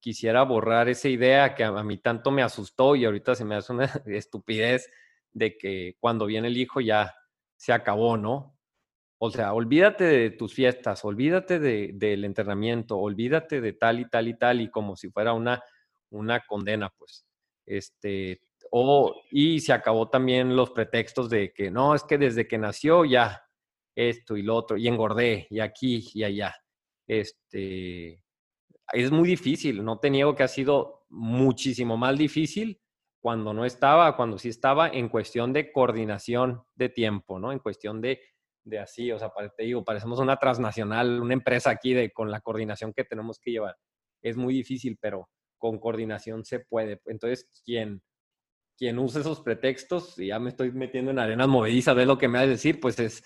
quisiera borrar esa idea que a, mí tanto me asustó y ahorita se me hace una estupidez de que cuando viene el hijo ya se acabó, ¿no? O sea, olvídate de tus fiestas, olvídate del entrenamiento, olvídate de tal y tal y tal y como si fuera una, una condena, pues. Este, o, y se acabó también los pretextos de que no, es que desde que nació ya esto y lo otro, y engordé, y aquí y allá. Este, es muy difícil, no te niego que ha sido muchísimo más difícil cuando no estaba, cuando sí estaba, en cuestión de coordinación de tiempo, ¿no? En cuestión de, de así, o sea, te digo, parecemos una transnacional, una empresa aquí de, con la coordinación que tenemos que llevar. Es muy difícil, pero con coordinación se puede. Entonces, quien, quien usa esos pretextos, y ya me estoy metiendo en arenas movedizas, de lo que me vas a decir, pues es,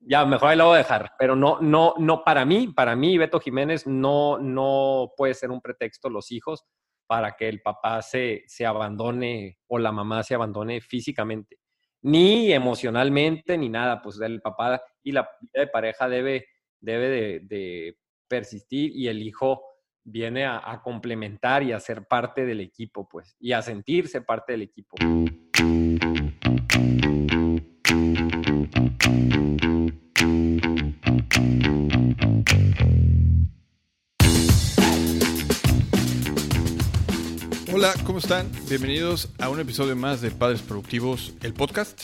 ya, mejor ahí lo voy a dejar, pero no, no, no, para mí, para mí, Beto Jiménez, no, no puede ser un pretexto los hijos para que el papá se, se abandone o la mamá se abandone físicamente, ni emocionalmente, ni nada, pues el papá y la de pareja debe, debe de, persistir y el hijo viene a, a complementar y a ser parte del equipo, pues, y a sentirse parte del equipo. Hola, ¿cómo están? Bienvenidos a un episodio más de Padres Productivos, el podcast.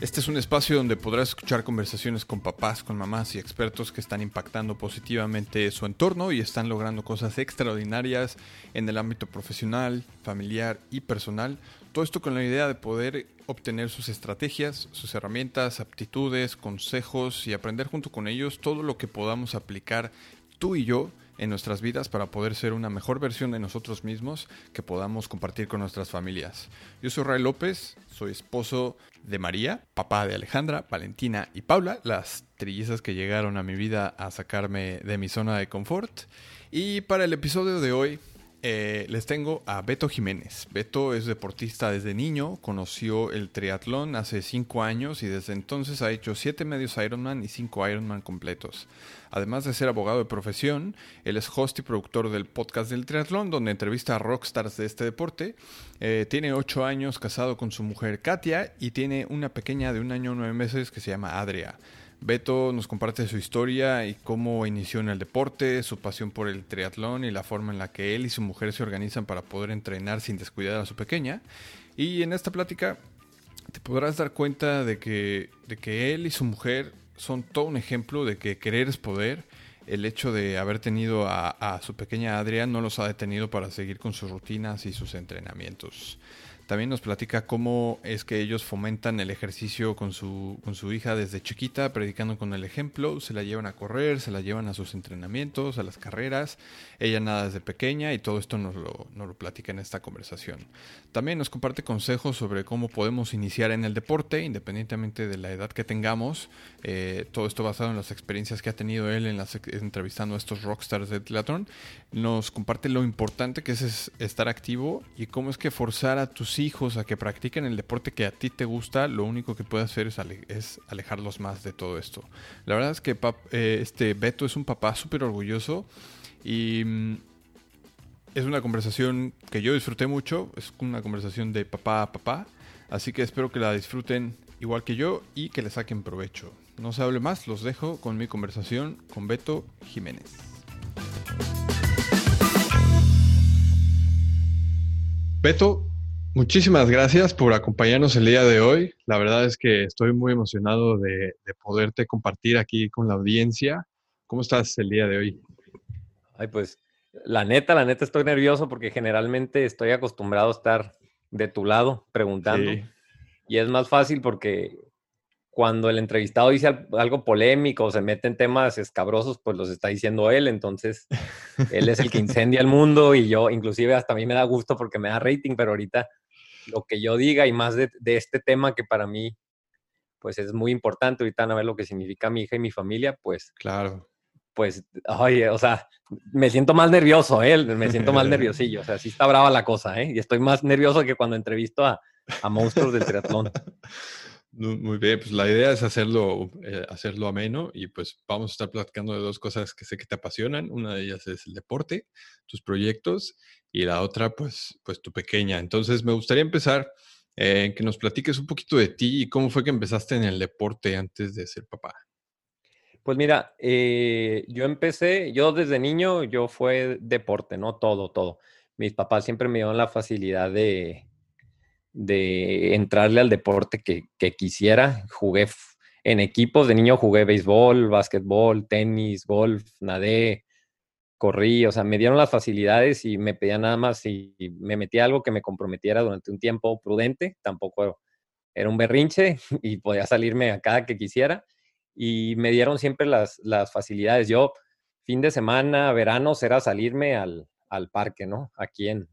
Este es un espacio donde podrás escuchar conversaciones con papás, con mamás y expertos que están impactando positivamente su entorno y están logrando cosas extraordinarias en el ámbito profesional, familiar y personal. Todo esto con la idea de poder obtener sus estrategias, sus herramientas, aptitudes, consejos y aprender junto con ellos todo lo que podamos aplicar tú y yo en nuestras vidas para poder ser una mejor versión de nosotros mismos que podamos compartir con nuestras familias. Yo soy Ray López, soy esposo de María, papá de Alejandra, Valentina y Paula, las trillizas que llegaron a mi vida a sacarme de mi zona de confort. Y para el episodio de hoy eh, les tengo a Beto Jiménez. Beto es deportista desde niño, conoció el triatlón hace 5 años y desde entonces ha hecho 7 medios Ironman y 5 Ironman completos. Además de ser abogado de profesión, él es host y productor del podcast del triatlón, donde entrevista a rockstars de este deporte. Eh, tiene 8 años casado con su mujer Katia y tiene una pequeña de un año 9 meses que se llama Adria. Beto nos comparte su historia y cómo inició en el deporte, su pasión por el triatlón y la forma en la que él y su mujer se organizan para poder entrenar sin descuidar a su pequeña. Y en esta plática te podrás dar cuenta de que, de que él y su mujer son todo un ejemplo de que querer es poder. El hecho de haber tenido a, a su pequeña Adrián no los ha detenido para seguir con sus rutinas y sus entrenamientos. También nos platica cómo es que ellos fomentan el ejercicio con su, con su hija desde chiquita, predicando con el ejemplo, se la llevan a correr, se la llevan a sus entrenamientos, a las carreras, ella nada desde pequeña y todo esto nos lo, nos lo platica en esta conversación. También nos comparte consejos sobre cómo podemos iniciar en el deporte, independientemente de la edad que tengamos, eh, todo esto basado en las experiencias que ha tenido él en las, entrevistando a estos rockstars de Telatón, nos comparte lo importante que es estar activo y cómo es que forzar a tus hijos a que practiquen el deporte que a ti te gusta, lo único que puede hacer es, alejarlos más de todo esto. La verdad es que eh, este Beto es un papá súper orgulloso y mm, es una conversación que yo disfruté mucho, es una conversación de papá a papá, así que espero que la disfruten igual que yo y que le saquen provecho. No se hable más, los dejo con mi conversación con Beto Jiménez. Beto, Muchísimas gracias por acompañarnos el día de hoy. La verdad es que estoy muy emocionado de, poderte compartir aquí con la audiencia. ¿Cómo estás el día de hoy? Ay, pues la neta, la neta estoy nervioso porque generalmente estoy acostumbrado a estar de tu lado preguntando. Y es más fácil porque cuando el entrevistado dice algo polémico o se mete en temas escabrosos, pues los está diciendo él. Entonces, él es el que incendia el mundo y yo, inclusive hasta a mí me da gusto porque me da rating, pero ahorita lo que yo diga y más de, este tema que para mí, pues es muy importante. Ahorita van a ver lo que significa mi hija y mi familia, pues. Claro. Pues, oye, o sea, me siento más nervioso, ¿eh? Me siento más nerviosillo. O sea, sí está brava la cosa, ¿eh? Y estoy más nervioso que cuando entrevisto a, a monstruos del triatlón. Muy bien, pues la idea es hacerlo, eh, hacerlo ameno y pues vamos a estar platicando de dos cosas que sé que te apasionan. Una de ellas es el deporte, tus proyectos y la otra pues, pues tu pequeña. Entonces me gustaría empezar en eh, que nos platiques un poquito de ti y cómo fue que empezaste en el deporte antes de ser papá. Pues mira, eh, yo empecé, yo desde niño, yo fue deporte, ¿no? Todo, todo. Mis papás siempre me dieron la facilidad de, de entrarle al deporte que, quisiera. Jugué en equipos, de niño jugué béisbol, básquetbol, tenis, golf, nadé, corrí, o sea, me dieron las facilidades y me pedían nada más y me metí algo que me comprometiera durante un tiempo prudente, tampoco era un berrinche y podía salirme a cada que quisiera y me dieron siempre las, las facilidades. Yo, fin de semana, veranos, era salirme al, al parque, ¿no? Aquí en,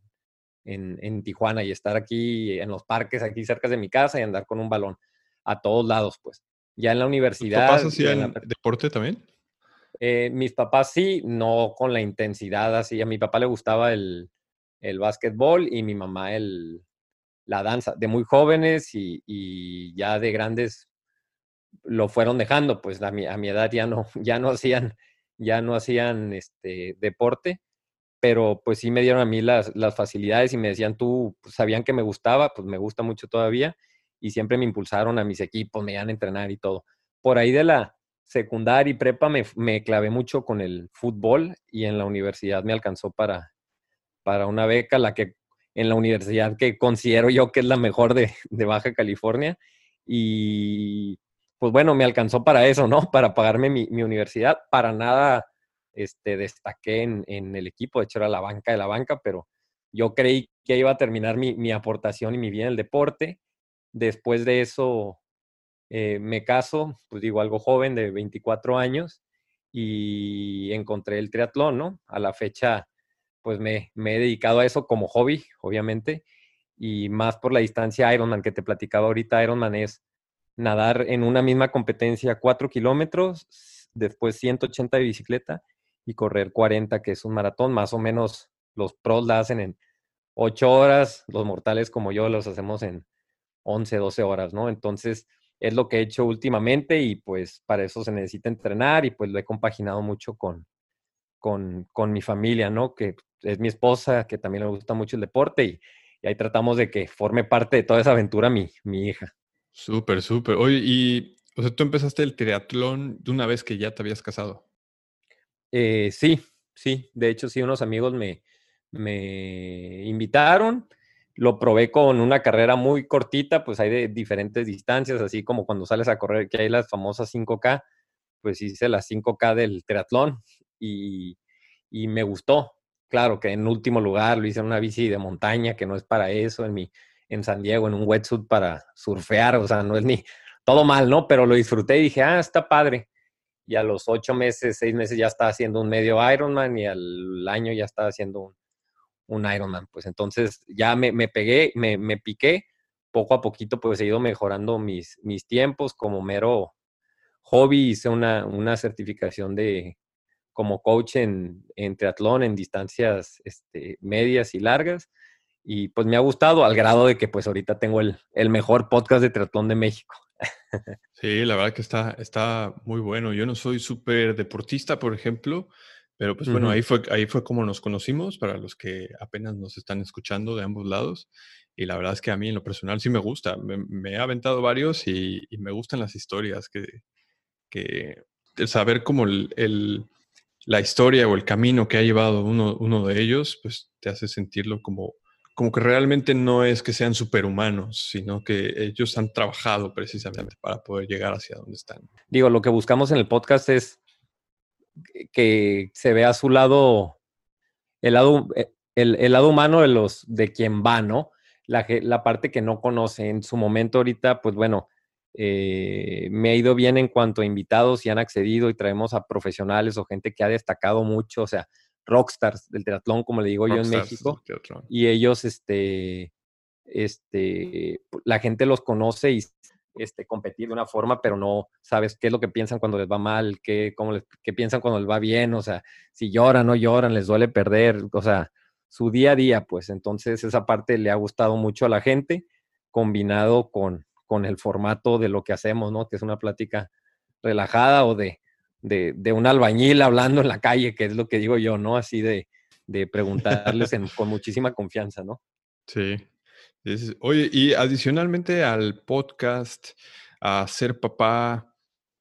en, Tijuana y estar aquí en los parques, aquí cerca de mi casa y andar con un balón a todos lados, pues. Ya en la universidad. ¿Tus papás hacían deporte también? Eh, mis papás sí, no con la intensidad así. A mi papá le gustaba el, el básquetbol y mi mamá el, la danza. De muy jóvenes y, ya de grandes lo fueron dejando, pues a mi, a mi edad ya no, ya no hacían, ya no hacían este deporte pero pues sí me dieron a mí las, las facilidades y me decían, tú, pues, sabían que me gustaba, pues me gusta mucho todavía, y siempre me impulsaron a mis equipos, me iban a entrenar y todo. Por ahí de la secundaria y prepa me, me clavé mucho con el fútbol y en la universidad me alcanzó para, para una beca, la que en la universidad que considero yo que es la mejor de, de Baja California. Y pues bueno, me alcanzó para eso, ¿no? Para pagarme mi, mi universidad. Para nada este, destaqué en, el equipo, de hecho era la banca de la banca, pero yo creí que iba a terminar mi, aportación y mi vida en el deporte. Después de eso eh, me caso, pues digo, algo joven de 24 años y encontré el triatlón, ¿no? A la fecha, pues me, me he dedicado a eso como hobby, obviamente, y más por la distancia Ironman que te platicaba ahorita. Ironman es nadar en una misma competencia 4 kilómetros, después 180 de bicicleta y correr 40, que es un maratón, más o menos los pros la hacen en 8 horas, los mortales como yo los hacemos en 11, 12 horas, ¿no? Entonces, es lo que he hecho últimamente y pues para eso se necesita entrenar y pues lo he compaginado mucho con, con, con mi familia, ¿no? Que es mi esposa, que también le gusta mucho el deporte y, ahí tratamos de que forme parte de toda esa aventura mi, mi hija. Súper, súper. Oye, y, o sea, tú empezaste el triatlón de una vez que ya te habías casado. Eh, sí, sí. De hecho, sí, unos amigos me, me invitaron. Lo probé con una carrera muy cortita, pues hay de diferentes distancias, así como cuando sales a correr, que hay las famosas 5K, pues hice las 5K del triatlón y, y me gustó. Claro que en último lugar lo hice en una bici de montaña, que no es para eso, en, mi, en San Diego, en un wetsuit para surfear, o sea, no es ni todo mal, ¿no? Pero lo disfruté y dije, ah, está padre y a los ocho meses, seis meses ya estaba haciendo un medio Ironman y al año ya estaba haciendo un, un Ironman. Pues entonces ya me, me pegué, me, me, piqué, poco a poquito pues he ido mejorando mis, mis tiempos como mero hobby, hice una, una certificación de como coach en, en triatlón en distancias este, medias y largas y pues me ha gustado al grado de que pues ahorita tengo el, el mejor podcast de triatlón de México. Sí, la verdad que está, está muy bueno. Yo no soy súper deportista, por ejemplo, pero pues bueno, ahí fue, ahí fue como nos conocimos, para los que apenas nos están escuchando de ambos lados. Y la verdad es que a mí en lo personal sí me gusta. Me, he aventado varios y, me gustan las historias, que, que saber como el, la historia o el camino que ha llevado uno, uno de ellos, pues te hace sentirlo como como que realmente no es que sean superhumanos, sino que ellos han trabajado precisamente para poder llegar hacia donde están. Digo, lo que buscamos en el podcast es que se vea su lado, el lado, eh, el, lado humano de los de quien va, ¿no? La, la, parte que no conoce. En su momento ahorita, pues bueno, eh, me ha ido bien en cuanto a invitados y han accedido y traemos a profesionales o gente que ha destacado mucho, o sea, rockstars del triatlón, como le digo yo en México. Y ellos, este, este, la gente los conoce y este, competir de una forma, pero no sabes qué es lo que piensan cuando les va mal, qué, cómo les, qué piensan cuando les va bien, o sea, si lloran, no lloran, les duele perder, o sea, su día a día, pues entonces esa parte le ha gustado mucho a la gente, combinado con, con el formato de lo que hacemos, ¿no? Que es una plática relajada o de, de, un albañil hablando en la calle, que es lo que digo yo, ¿no? Así de, de preguntarles con muchísima confianza, ¿no? Sí. oye, y adicionalmente al podcast, a ser papá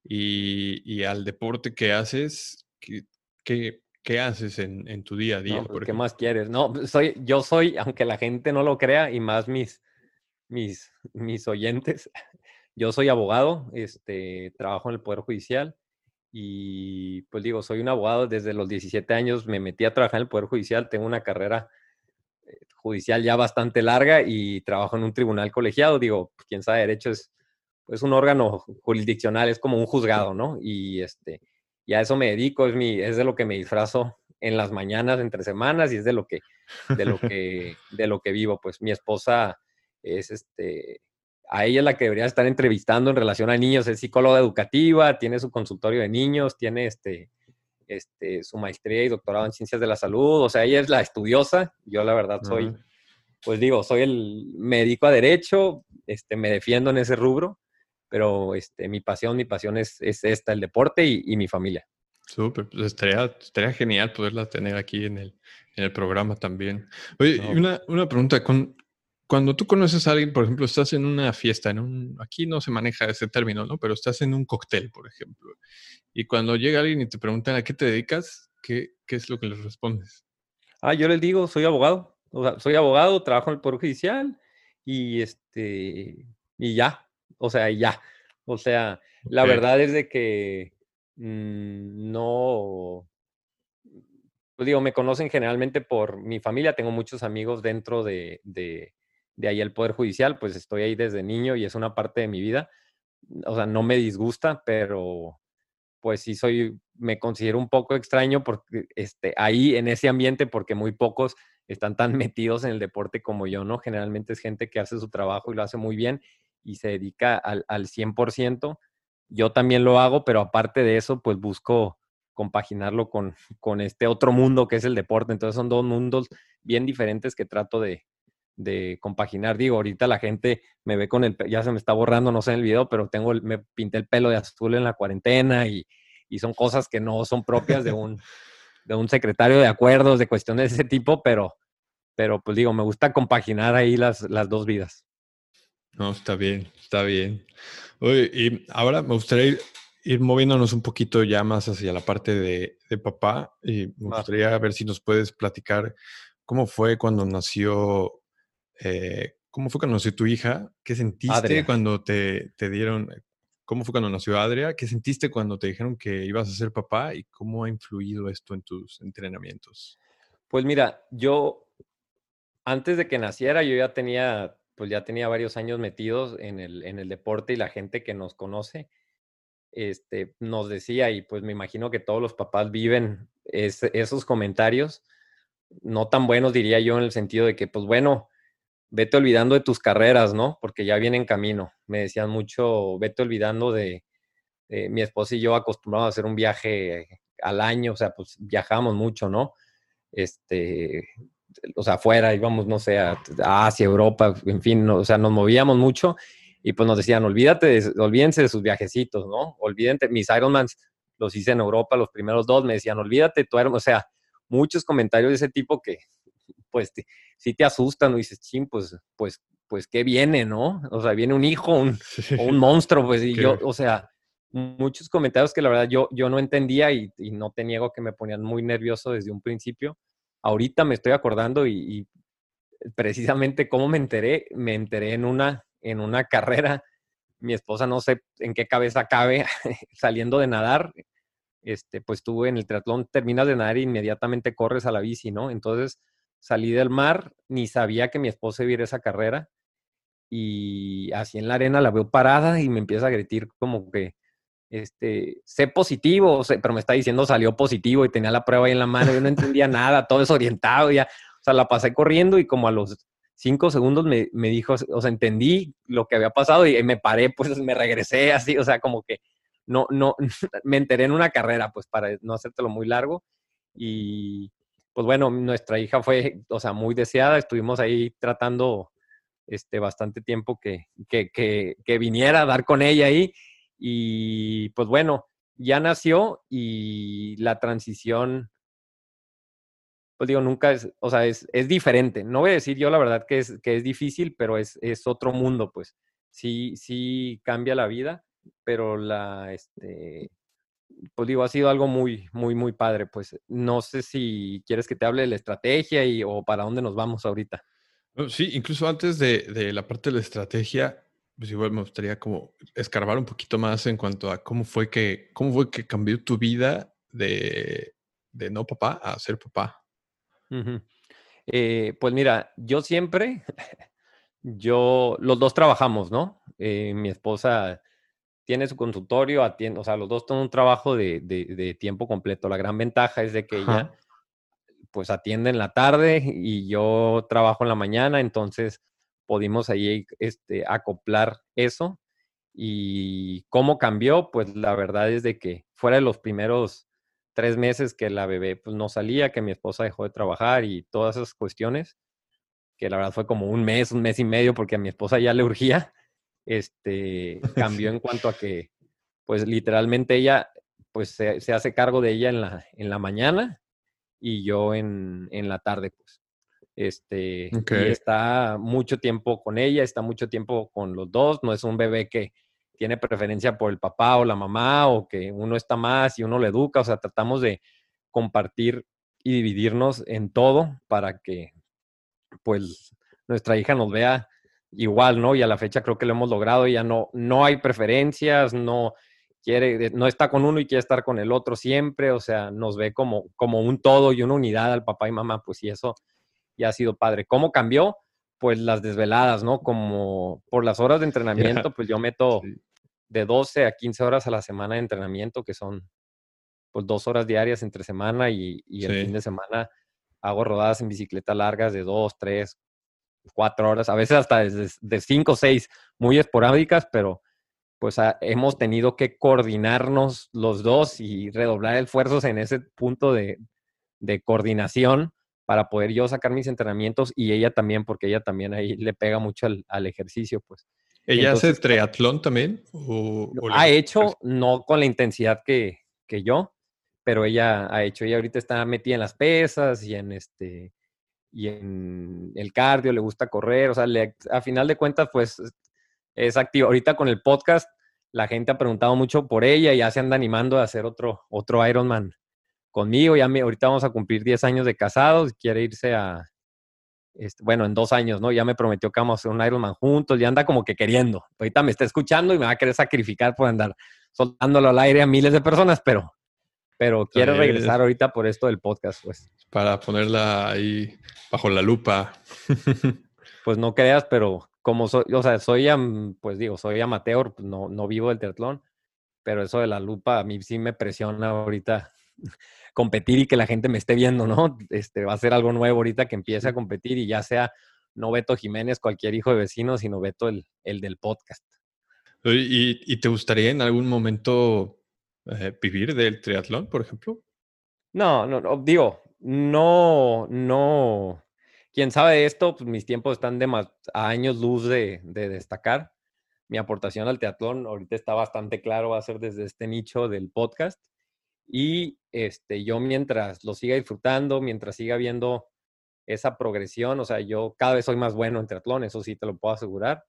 y, al deporte que haces, ¿qué, qué, haces en, tu día a día? Pues, ¿Qué más quieres? No, soy, yo soy, aunque la gente no lo crea, y más mis, mis, mis oyentes, yo soy abogado, este, trabajo en el Poder Judicial y pues digo, soy un abogado desde los 17 años, me metí a trabajar en el Poder Judicial, tengo una carrera eh, judicial ya bastante larga y trabajo en un tribunal colegiado, digo, pues, quién sabe, derecho es pues un órgano jurisdiccional, es como un juzgado, ¿no? Y este, y a eso me dedico, es, mi, es de lo que me disfrazo en las mañanas, entre semanas, y es de lo que, de lo que, de lo que vivo. Pues mi esposa es este, a ella es la que debería estar entrevistando en relación a niños, es psicóloga educativa, tiene su consultorio de niños, tiene este, este, su maestría y doctorado en ciencias de la salud, o sea, ella es la estudiosa, yo la verdad soy, pues digo, soy el médico a derecho, este, me defiendo en ese rubro, pero este, mi pasión, mi pasión es, es esta, el deporte y, mi familia. Súper, pues estaría, estaría genial poderla tener aquí en el, en el programa también. Oye, una, una pregunta, con, cuando tú conoces a alguien, por ejemplo, estás en una fiesta, en un, aquí no se maneja ese término, ¿no? Pero estás en un cóctel, por ejemplo, y cuando llega alguien y te preguntan a qué te dedicas, ¿qué, qué es lo que les respondes? Ah, yo les digo, soy abogado, o sea, soy abogado, trabajo en el Poder Judicial y este, y ya, o sea, ya. O sea, la verdad es de que mm, no, pues digo, me conocen generalmente por mi familia, tengo muchos amigos dentro de de ahí el Poder Judicial, pues estoy ahí desde niño y es una parte de mi vida. O sea, no me disgusta, pero pues sí soy, me considero un poco extraño porque este, ahí en ese ambiente porque muy pocos están tan metidos en el deporte como yo, ¿no? Generalmente es gente que hace su trabajo y lo hace muy bien y se dedica al, al 100%. Yo también lo hago, pero aparte de eso, pues busco compaginarlo con, con este otro mundo que es el deporte. Entonces son dos mundos bien diferentes que trato de, de compaginar. Digo, ahorita la gente me ve con el, ya se me está borrando, no sé en el video, pero tengo, me pinté el pelo de azul en la cuarentena y, son cosas que no son propias de un, de un secretario de acuerdos, de cuestiones de ese tipo, pero, pero pues digo, me gusta compaginar ahí las, las dos vidas. No, está bien, está bien. Oye, y ahora me gustaría ir, moviéndonos un poquito ya más hacia la parte de, de papá y me gustaría ver si nos puedes platicar cómo fue cuando nació eh, ¿cómo fue cuando nació tu hija? ¿Qué sentiste cuando te, dieron, cómo fue cuando nació Adria? ¿Qué sentiste cuando te dijeron que ibas a ser papá y cómo ha influido esto en tus entrenamientos? Pues mira, yo antes de que naciera yo ya tenía, pues ya tenía varios años metidos en el, en el deporte y la gente que nos conoce este, nos decía, y pues me imagino que todos los papás viven esos comentarios, no tan buenos diría yo en el sentido de que, pues bueno, vete olvidando de tus carreras, ¿no? Porque ya viene en camino. Me decían mucho, vete olvidando de, mi esposa y yo acostumbrados a hacer un viaje al año, o sea, pues viajamos mucho, ¿no? Este, o sea, afuera íbamos, no sé, a, Asia, Europa, en fin, o sea, nos movíamos mucho y pues nos decían, olvídate, de, olvídense de sus viajecitos, ¿no? Olvídense, mis Ironmans los hice en Europa, los primeros dos, me decían, olvídate, o sea, muchos comentarios de ese tipo que, pues, si te asustan, o dices, ching, pues, pues, pues, ¿qué viene, no? O sea, viene un hijo, un, o un monstruo, pues, y yo, o sea, muchos comentarios que la verdad yo, yo no entendía y, no te niego que me ponían muy nervioso desde un principio. Ahorita me estoy acordando y, precisamente cómo me enteré, me enteré en una, en una carrera. Mi esposa no sé en qué cabeza cabe saliendo de nadar. Este, pues tú en el triatlón terminas de nadar e inmediatamente corres a la bici, ¿no? Entonces, salí del mar, ni sabía que mi esposa iba a ir esa carrera. Y así en la arena la veo parada y me empieza a gritar como que, este, sé positivo, pero me está diciendo salió positivo y tenía la prueba ahí en la mano, yo no entendía nada, todo desorientado, ya, o sea, la pasé corriendo y como a los cinco segundos me, me dijo, o sea, entendí lo que había pasado y me paré, pues me regresé así, o sea, como que no, no, me enteré en una carrera, pues para no hacértelo muy largo y, pues bueno, nuestra hija fue, o sea, muy deseada, estuvimos ahí tratando este, bastante tiempo que, que, que, viniera a dar con ella ahí. Y pues bueno, ya nació y la transición, pues digo, nunca es, o sea, es, es diferente. No voy a decir yo la verdad que es, que es difícil, pero es, es otro mundo, pues. Sí, sí cambia la vida, pero la, este, pues digo, ha sido algo muy, muy, muy padre. Pues no sé si quieres que te hable de la estrategia y, o para dónde nos vamos ahorita. Sí, incluso antes de, de la parte de la estrategia, pues igual me gustaría como escarbar un poquito más en cuanto a cómo fue que, cómo fue que cambió tu vida de, de no papá a ser papá. eh, pues mira, yo siempre, yo, los dos trabajamos, ¿no? Eh, mi esposa tiene su consultorio, atiende, o sea, los dos tienen un trabajo de, de, de, tiempo completo. La gran ventaja es de que Ajá. ella, pues, atiende en la tarde y yo trabajo en la mañana, entonces pudimos ahí este, acoplar eso. Y cómo cambió, pues la verdad es de que fuera de los primeros tres meses que la bebé pues, no salía, que mi esposa dejó de trabajar y todas esas cuestiones, que la verdad fue como un mes, un mes y medio, porque a mi esposa ya le urgía, este, cambió en cuanto a que, pues literalmente ella, pues se, se hace cargo de ella en la, en la mañana y yo en, en la tarde, pues. Este, okay. y está mucho tiempo con ella, está mucho tiempo con los dos, no es un bebé que tiene preferencia por el papá o la mamá o que uno está más y uno le educa, o sea, tratamos de compartir y dividirnos en todo para que pues nuestra hija nos vea igual, ¿no? Y a la fecha creo que lo hemos logrado, ya no, no hay preferencias, no quiere, no está con uno y quiere estar con el otro siempre, o sea, nos ve como, como un todo y una unidad al papá y mamá, pues y eso y ha sido padre. ¿Cómo cambió? Pues las desveladas, ¿no? Como por las horas de entrenamiento, pues yo meto sí. de 12 a 15 horas a la semana de entrenamiento, que son pues dos horas diarias entre semana y, y el sí. fin de semana hago rodadas en bicicleta largas de dos, tres, cuatro horas, a veces hasta de, de cinco o seis, muy esporádicas, pero pues a, hemos tenido que coordinarnos los dos y redoblar esfuerzos en ese punto de, de coordinación para poder yo sacar mis entrenamientos y ella también, porque ella también ahí le pega mucho al, al ejercicio, pues. ¿Ella Entonces, hace triatlón también? O, o ha hecho, no con la intensidad que, que, yo, pero ella ha hecho, ella ahorita está metida en las pesas y en este y en el cardio, le gusta correr, o sea, le, a final de cuentas, pues es activa. Ahorita con el podcast, la gente ha preguntado mucho por ella y ya se anda animando a hacer otro, otro Ironman conmigo. Ya me, ahorita vamos a cumplir 10 años de casados, quiere irse a, este, bueno, en dos años, ¿no? Ya me prometió que vamos a hacer un Ironman juntos, ya anda como que queriendo. Ahorita me está escuchando y me va a querer sacrificar por andar soltándolo al aire a miles de personas, pero, pero quiere regresar ahorita por esto del podcast, pues. Para ponerla ahí bajo la lupa. pues no creas, pero como soy, o sea, soy, pues digo, soy amateur, pues no, no vivo del triatlón, pero eso de la lupa a mí sí me presiona ahorita competir y que la gente me esté viendo, ¿no? Este, va a ser algo nuevo ahorita que empiece a competir y ya sea no Beto Jiménez, cualquier hijo de vecino, sino Beto el, el del podcast. ¿Y, ¿Y, te gustaría en algún momento eh, vivir del triatlón, por ejemplo? No, no, no, digo, no, no. Quien sabe esto, pues mis tiempos están de más, a años luz de, de destacar. Mi aportación al triatlón ahorita está bastante claro, va a ser desde este nicho del podcast. Y este, yo mientras lo siga disfrutando, mientras siga viendo esa progresión, o sea, yo cada vez soy más bueno en triatlón, eso sí te lo puedo asegurar,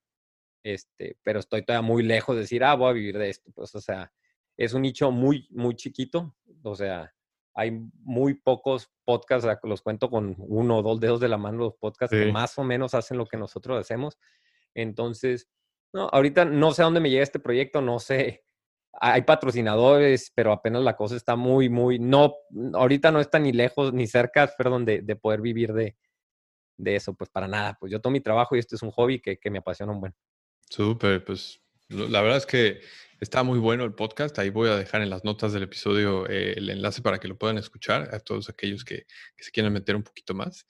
este, pero estoy todavía muy lejos de decir, ah, voy a vivir de esto. Pues, o sea, es un nicho muy, muy chiquito, o sea, hay muy pocos podcasts, los cuento con uno o dos dedos de la mano los podcasts sí. que más o menos hacen lo que nosotros hacemos. Entonces, no, ahorita no sé a dónde me llega este proyecto, no sé hay patrocinadores, pero apenas la cosa está muy, muy, no, ahorita no está ni lejos ni cerca, perdón, de, de poder vivir de, de, eso, pues para nada, pues yo tomo mi trabajo y este es un hobby que, que me apasiona un buen. Súper, pues la verdad es que está muy bueno el podcast, ahí voy a dejar en las notas del episodio eh, el enlace para que lo puedan escuchar a todos aquellos que, se quieran meter un poquito más.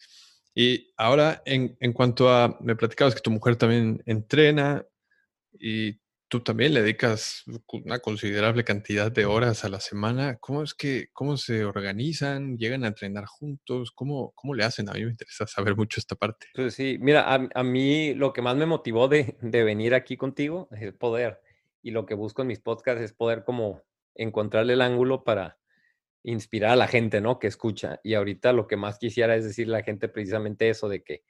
Y ahora, en, en cuanto a, me platicabas que tu mujer también entrena y tú también le dedicas una considerable cantidad de horas a la semana. ¿Cómo es que, cómo se organizan? ¿Llegan a entrenar juntos? ¿Cómo, cómo le hacen? A mí me interesa saber mucho esta parte. Pues sí, mira, a, mí lo que más me motivó de, de, venir aquí contigo es poder, y lo que busco en mis podcasts es poder como encontrarle el ángulo para inspirar a la gente, ¿no? Que escucha. Y ahorita lo que más quisiera es decirle a la gente precisamente eso de que,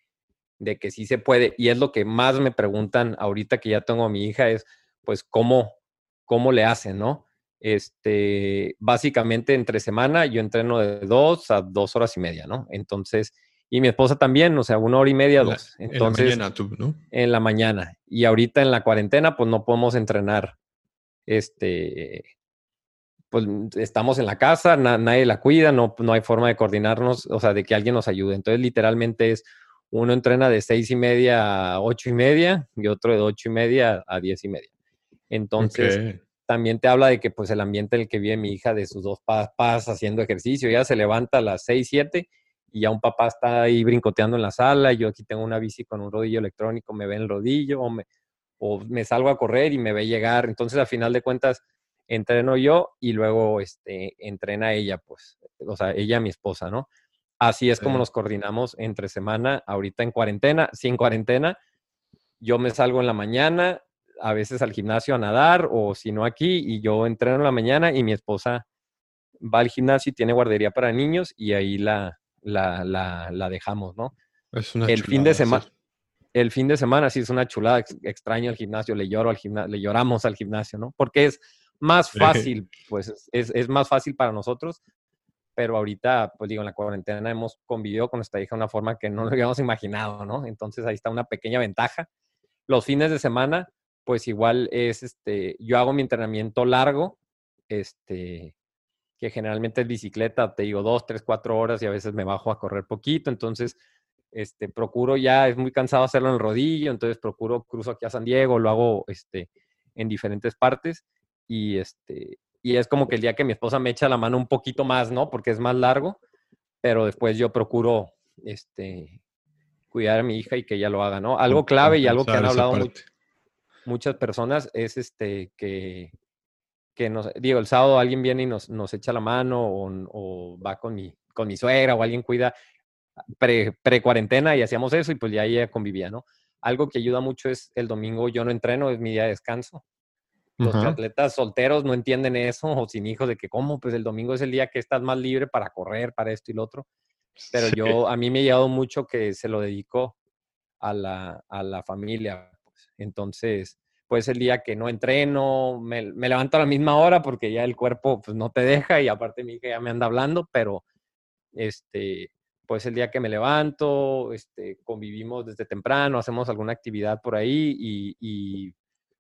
de que sí se puede. Y es lo que más me preguntan ahorita que ya tengo a mi hija es, pues cómo, cómo le hacen, ¿no? Este, básicamente entre semana yo entreno de dos a dos horas y media, ¿no? Entonces, y mi esposa también, o sea, una hora y media, dos. Entonces, en la mañana tú, ¿no? En la mañana. Y ahorita en la cuarentena, pues no podemos entrenar. Este, pues estamos en la casa, nadie la cuida, no, no hay forma de coordinarnos, o sea, de que alguien nos ayude. Entonces, literalmente es uno entrena de seis y media a ocho y media y otro de ocho y media a diez y media. Entonces, también te habla de que pues el ambiente en el que vive mi hija de sus dos papás haciendo ejercicio, ya se levanta a las 6, 7 y ya un papá está ahí brincoteando en la sala, yo aquí tengo una bici con un rodillo electrónico, me ve el rodillo o me, o me salgo a correr y me ve llegar. Entonces, al final de cuentas, entreno yo y luego este, entrena ella, pues, o sea, ella mi esposa, ¿no? Así es como nos coordinamos entre semana, ahorita en cuarentena, sin cuarentena, yo me salgo en la mañana, a veces al gimnasio a nadar o si no aquí y yo entreno en la mañana y mi esposa va al gimnasio y tiene guardería para niños y ahí la, la, la, dejamos, ¿no? Es una el fin de semana. El fin de semana sí es una chulada, extraño al gimnasio, le lloro al gimnasio, le lloramos al gimnasio, ¿no? Porque es más fácil, pues es, es más fácil para nosotros, pero ahorita, pues digo, en la cuarentena hemos convivido con nuestra hija de una forma que no lo habíamos imaginado, ¿no? Entonces ahí está una pequeña ventaja. Los fines de semana, pues igual es, este, yo hago mi entrenamiento largo, este, que generalmente es bicicleta, te digo, dos, tres, cuatro horas y a veces me bajo a correr poquito, entonces, este, procuro ya, es muy cansado hacerlo en el rodillo, entonces procuro, cruzo aquí a San Diego, lo hago, este, en diferentes partes y, este, y es como que el día que mi esposa me echa la mano un poquito más, ¿no? Porque es más largo, pero después yo procuro, este, cuidar a mi hija y que ella lo haga, ¿no? Algo clave y algo que han hablado mucho muchas personas es este que, que nos, digo, el sábado alguien viene y nos, nos echa la mano o, va con mi, con mi suegra o alguien cuida pre-cuarentena y hacíamos eso y pues ya ella convivía, ¿no? Algo que ayuda mucho es el domingo yo no entreno, es mi día de descanso. Los atletas solteros no entienden eso o sin hijos de que cómo, pues el domingo es el día que estás más libre para correr, para esto y lo otro. Pero yo, a mí me ha llegado mucho que se lo dedico a la, a la familia, entonces, pues el día que no entreno, me, levanto a la misma hora porque ya el cuerpo pues, no te deja y aparte mi hija ya me anda hablando, pero este, pues el día que me levanto, este, convivimos desde temprano, hacemos alguna actividad por ahí y,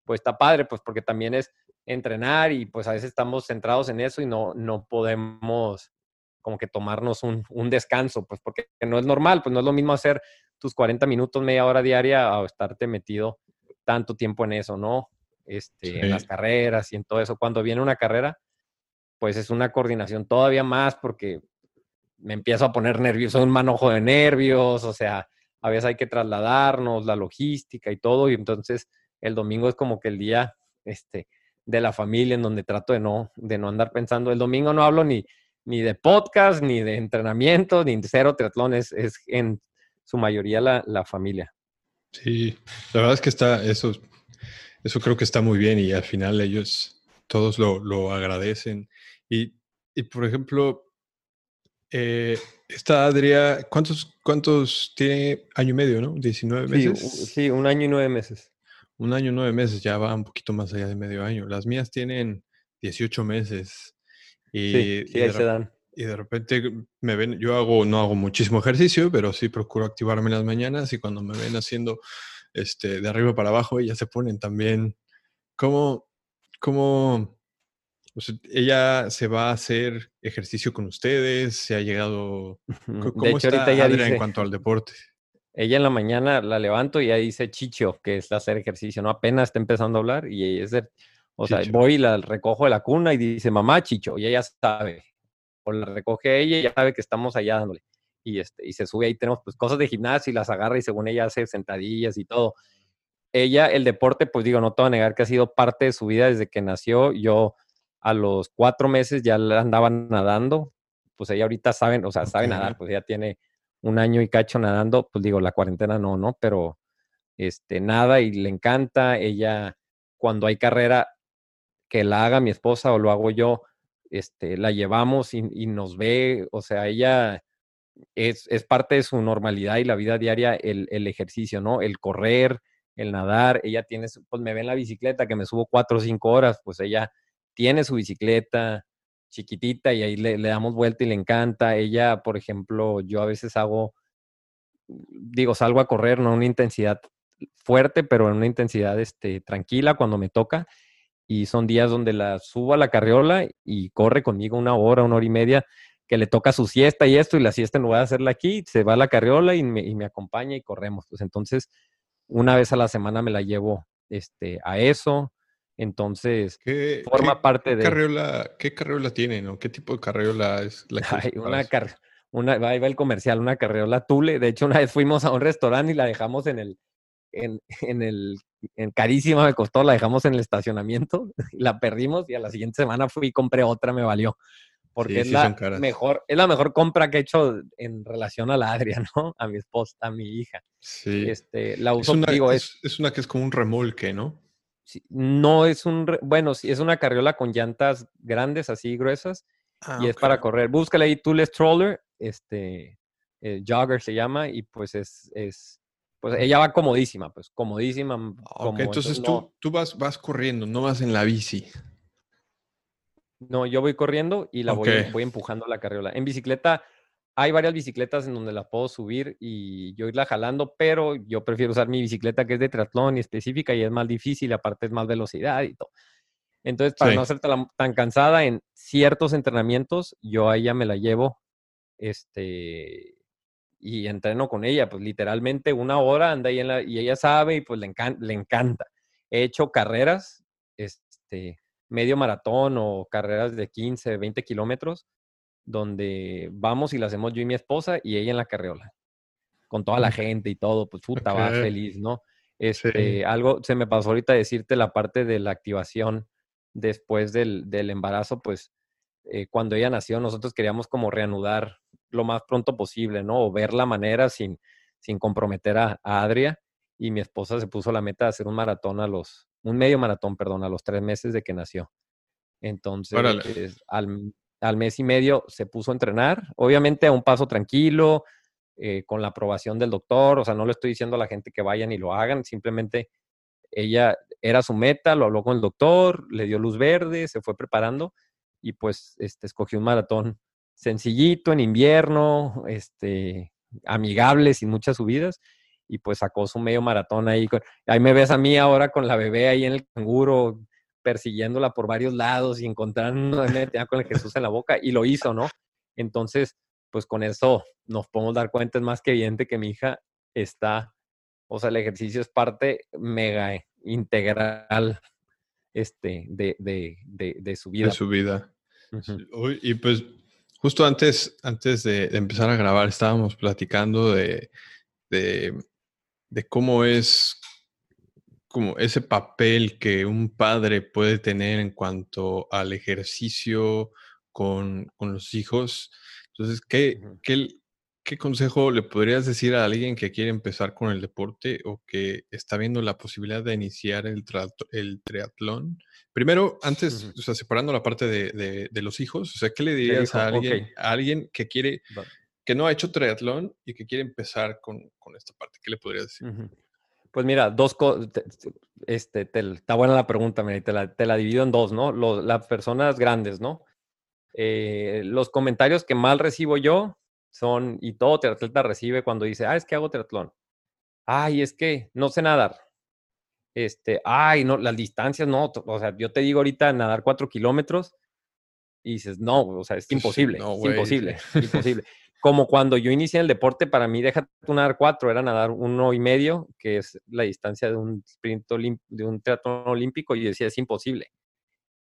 pues está padre, pues porque también es entrenar y pues a veces estamos centrados en eso y no, no podemos como que tomarnos un, un, descanso, pues porque no es normal, pues no es lo mismo hacer tus 40 minutos, media hora diaria o estarte metido tanto tiempo en eso, ¿no? Este, En las carreras y en todo eso. Cuando viene una carrera, pues es una coordinación todavía más porque me empiezo a poner nervioso, un manojo de nervios, o sea, a veces hay que trasladarnos, la logística y todo, y entonces el domingo es como que el día este, de la familia en donde trato de no, de no andar pensando. El domingo no hablo ni, ni de podcast, ni de entrenamiento, ni de cero triatlones, es en su mayoría la, la familia. Sí, la verdad es que está, eso, eso creo que está muy bien y al final ellos todos lo, agradecen. Y, por ejemplo, eh, esta Adria, ¿cuántos, ¿cuántos tiene? Año y medio, ¿no? 19 meses. Sí, un año y nueve meses. Un año y nueve meses, ya va un poquito más allá de medio año. Las mías tienen 18 meses. Y, sí, ahí se dan y de repente me ven, yo hago, no hago muchísimo ejercicio, pero sí procuro activarme en las mañanas y cuando me ven haciendo este, de arriba para abajo, ellas se ponen también, ¿cómo, cómo, ella se va a hacer ejercicio con ustedes? ¿Se ha llegado? ¿Cómo está ahorita en cuanto al deporte? Ella en la mañana la levanto y ahí dice chicho, que es hacer ejercicio, ¿no? Apenas está empezando a hablar y ella es o sea, voy y la recojo de la cuna y dice mamá chicho y ella sabe o la recoge ella y ya sabe que estamos allá dándole. Y, este, y se sube ahí, tenemos pues cosas de gimnasio y las agarra y según ella hace sentadillas y todo. ella, el deporte, pues digo, no te voy a negar que ha sido parte de su vida desde que nació. Yo a los cuatro meses ya andaba nadando, pues ella ahorita sabe, o sea, sabe nadar, pues ella tiene un año y cacho nadando, pues digo, la cuarentena no, ¿no? Pero este, nada y le encanta. Ella, cuando hay carrera, que la haga mi esposa o lo hago yo, este, la llevamos y, nos ve, o sea, ella es, es, parte de su normalidad y la vida diaria el, el, ejercicio, ¿no? El correr, el nadar, ella tiene, pues me ve en la bicicleta que me subo cuatro o cinco horas, pues ella tiene su bicicleta chiquitita y ahí le, le damos vuelta y le encanta. Ella, por ejemplo, yo a veces hago, digo, salgo a correr, no una intensidad fuerte, pero en una intensidad este, tranquila cuando me toca. Y son días donde la subo a la carriola y corre conmigo una hora, una hora y media, que le toca su siesta y esto, y la siesta en lugar de hacerla aquí, se va a la carriola y me, y me acompaña y corremos. Pues entonces, una vez a la semana me la llevo este, a eso. Entonces, forma parte de... Carriola, ¿Qué carriola tienen o qué tipo de carriola es la que una, car... una Ahí va el comercial, una carriola Tule. De hecho, una vez fuimos a un restaurante y la dejamos en el, en, en el, en carísima me costó, la dejamos en el estacionamiento, la perdimos y a la siguiente semana fui y compré otra, me valió porque es, la mejor, es la mejor compra que he hecho en relación a la Adria, ¿no? A mi esposa, a mi hija. Sí. Este, la uso, es una, digo, es, es, una que es como un remolque, ¿no? Sí, no es un, bueno, sí, es una carriola con llantas grandes, así gruesas, ah, y es para correr. Búscale ahí Tools Stroller, este, eh, Jogger se llama, y pues es, es, pues ella va comodísima, pues comodísima. Ok, entonces, tú, tú vas, vas corriendo, no vas en la bici. No, yo voy corriendo y la voy, voy, empujando la carriola. En bicicleta hay varias bicicletas en donde la puedo subir y yo irla jalando, pero yo prefiero usar mi bicicleta que es de triatlón y específica y es más difícil, aparte es más velocidad y todo. Entonces, para no ser tan, cansada en ciertos entrenamientos, yo a ella me la llevo este, y entreno con ella, pues literalmente una hora anda ahí en la, y ella sabe y pues le, le encanta. He hecho carreras, este, medio maratón o carreras de 15, 20 kilómetros, donde vamos y la hacemos yo y mi esposa y ella en la carriola, con toda la gente y todo, pues puta, va feliz, ¿no? Este, Algo se me pasó ahorita decirte la parte de la activación después del, del embarazo, pues eh, cuando ella nació nosotros queríamos como reanudar lo más pronto posible, ¿no? O ver la manera sin, sin comprometer a, a Adria y mi esposa se puso la meta de hacer un maratón a los, un medio maratón, perdón, a los tres meses de que nació. Entonces, al, al, mes y medio se puso a entrenar, obviamente a un paso tranquilo, eh, con la aprobación del doctor, o sea, no le estoy diciendo a la gente que vayan y lo hagan, simplemente ella era su meta, lo habló con el doctor, le dio luz verde, se fue preparando y pues este, escogió un maratón sencillito en invierno, este, amigable, sin muchas subidas y pues sacó su medio maratón ahí. ahí me ves a mí ahora con la bebé ahí en el canguro, persiguiéndola por varios lados y encontrando con el Jesús en la boca y lo hizo, ¿no? Entonces, pues con eso nos podemos dar cuenta, es más que evidente que mi hija está, o sea, el ejercicio es parte mega integral este, de, de, de, su vida. De su vida. Y pues justo antes, antes de, empezar a grabar estábamos platicando de, de cómo es como ese papel que un padre puede tener en cuanto al ejercicio con, los hijos. Entonces, ¿qué, qué, consejo le podrías decir a alguien que quiere empezar con el deporte o que está viendo la posibilidad de iniciar el, el triatlón? Primero, antes, o sea, separando la parte de, los hijos, o sea, ¿qué le dirías a, alguien, a alguien que quiere que no ha hecho triatlón y que quiere empezar con, esta parte? ¿Qué le podrías decir? Pues mira, dos cosas. Este, está buena la pregunta, mira, te la, te la divido en dos, ¿no? las personas grandes, ¿no? Eh, los comentarios que mal recibo yo son, y todo triatleta recibe cuando dice, ah, es que hago triatlón. Ay, es que no sé nadar. Este, ay, no, las distancias, no. O sea, yo te digo ahorita nadar cuatro kilómetros y dices, no, o sea, es imposible, es imposible, imposible como cuando yo inicié el deporte, para mí déjate nadar cuatro, era nadar uno y medio, que es la distancia de un sprint de un triatlón olímpico, y decía, es imposible.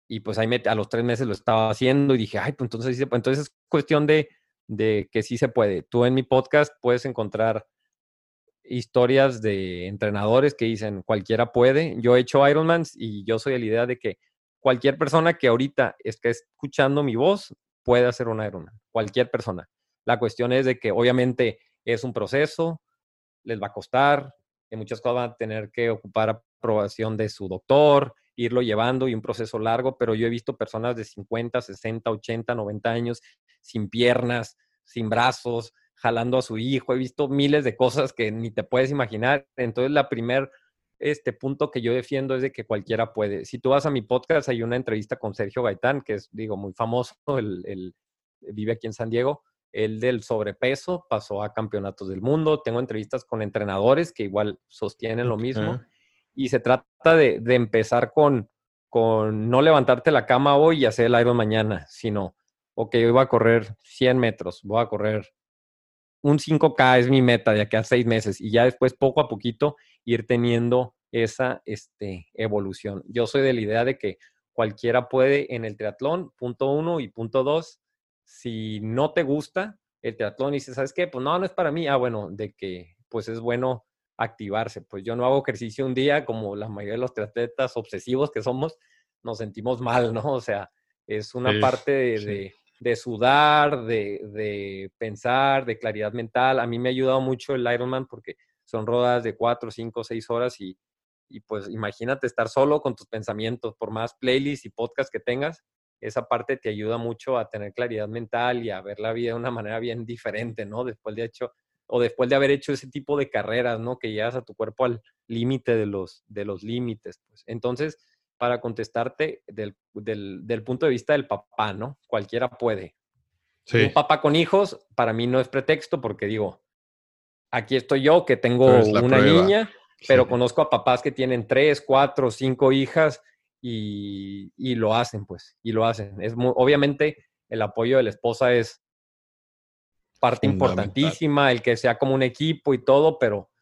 Y pues ahí a los tres meses lo estaba haciendo y dije, ay, pues entonces, entonces es cuestión de, de que sí se puede. Tú en mi podcast puedes encontrar historias de entrenadores que dicen cualquiera puede. Yo he hecho Ironmans y yo soy de la idea de que cualquier persona que ahorita esté escuchando mi voz puede hacer un Ironman. Cualquier persona. La cuestión es de que obviamente es un proceso, les va a costar, en muchas cosas van a tener que ocupar aprobación de su doctor, irlo llevando y un proceso largo, pero yo he visto personas de 50, 60, 80, 90 años sin piernas, sin brazos, jalando a su hijo, he visto miles de cosas que ni te puedes imaginar. Entonces, la primer este punto que yo defiendo es de que cualquiera puede. Si tú vas a mi podcast, hay una entrevista con Sergio Gaitán, que es, digo, muy famoso, el, vive aquí en San Diego, el del sobrepeso, pasó a campeonatos del mundo, tengo entrevistas con entrenadores que igual sostienen lo mismo, y se trata de, de, empezar con, con no levantarte la cama hoy y hacer el Iron mañana, sino, ok, hoy voy a correr 100 metros, voy a correr un 5K es mi meta de aquí a seis meses y ya después poco a poquito ir teniendo esa este, evolución. Yo soy de la idea de que cualquiera puede en el triatlón, punto uno y punto dos, si no te gusta el triatlón y dices, ¿sabes qué? Pues no, no es para mí. Ah, bueno, de que pues es bueno activarse. Pues yo no hago ejercicio un día como la mayoría de los triatletas obsesivos que somos, nos sentimos mal, ¿no? O sea, es una parte de de sudar, de, pensar, de claridad mental. A mí me ha ayudado mucho el Ironman porque son rodas de cuatro, cinco, seis horas y, pues imagínate estar solo con tus pensamientos, por más playlists y podcasts que tengas, esa parte te ayuda mucho a tener claridad mental y a ver la vida de una manera bien diferente, ¿no? Después de hecho, o después de haber hecho ese tipo de carreras, ¿no? Que llevas a tu cuerpo al límite de los, de los límites, pues. Entonces, para contestarte del, punto de vista del papá, ¿no? Cualquiera puede. Un papá con hijos, para mí no es pretexto porque digo, aquí estoy yo que tengo una niña, pero conozco a papás que tienen tres, cuatro, cinco hijas y, lo hacen, pues, y lo hacen. Es obviamente el apoyo de la esposa es parte importantísima, el que sea como un equipo y todo, pero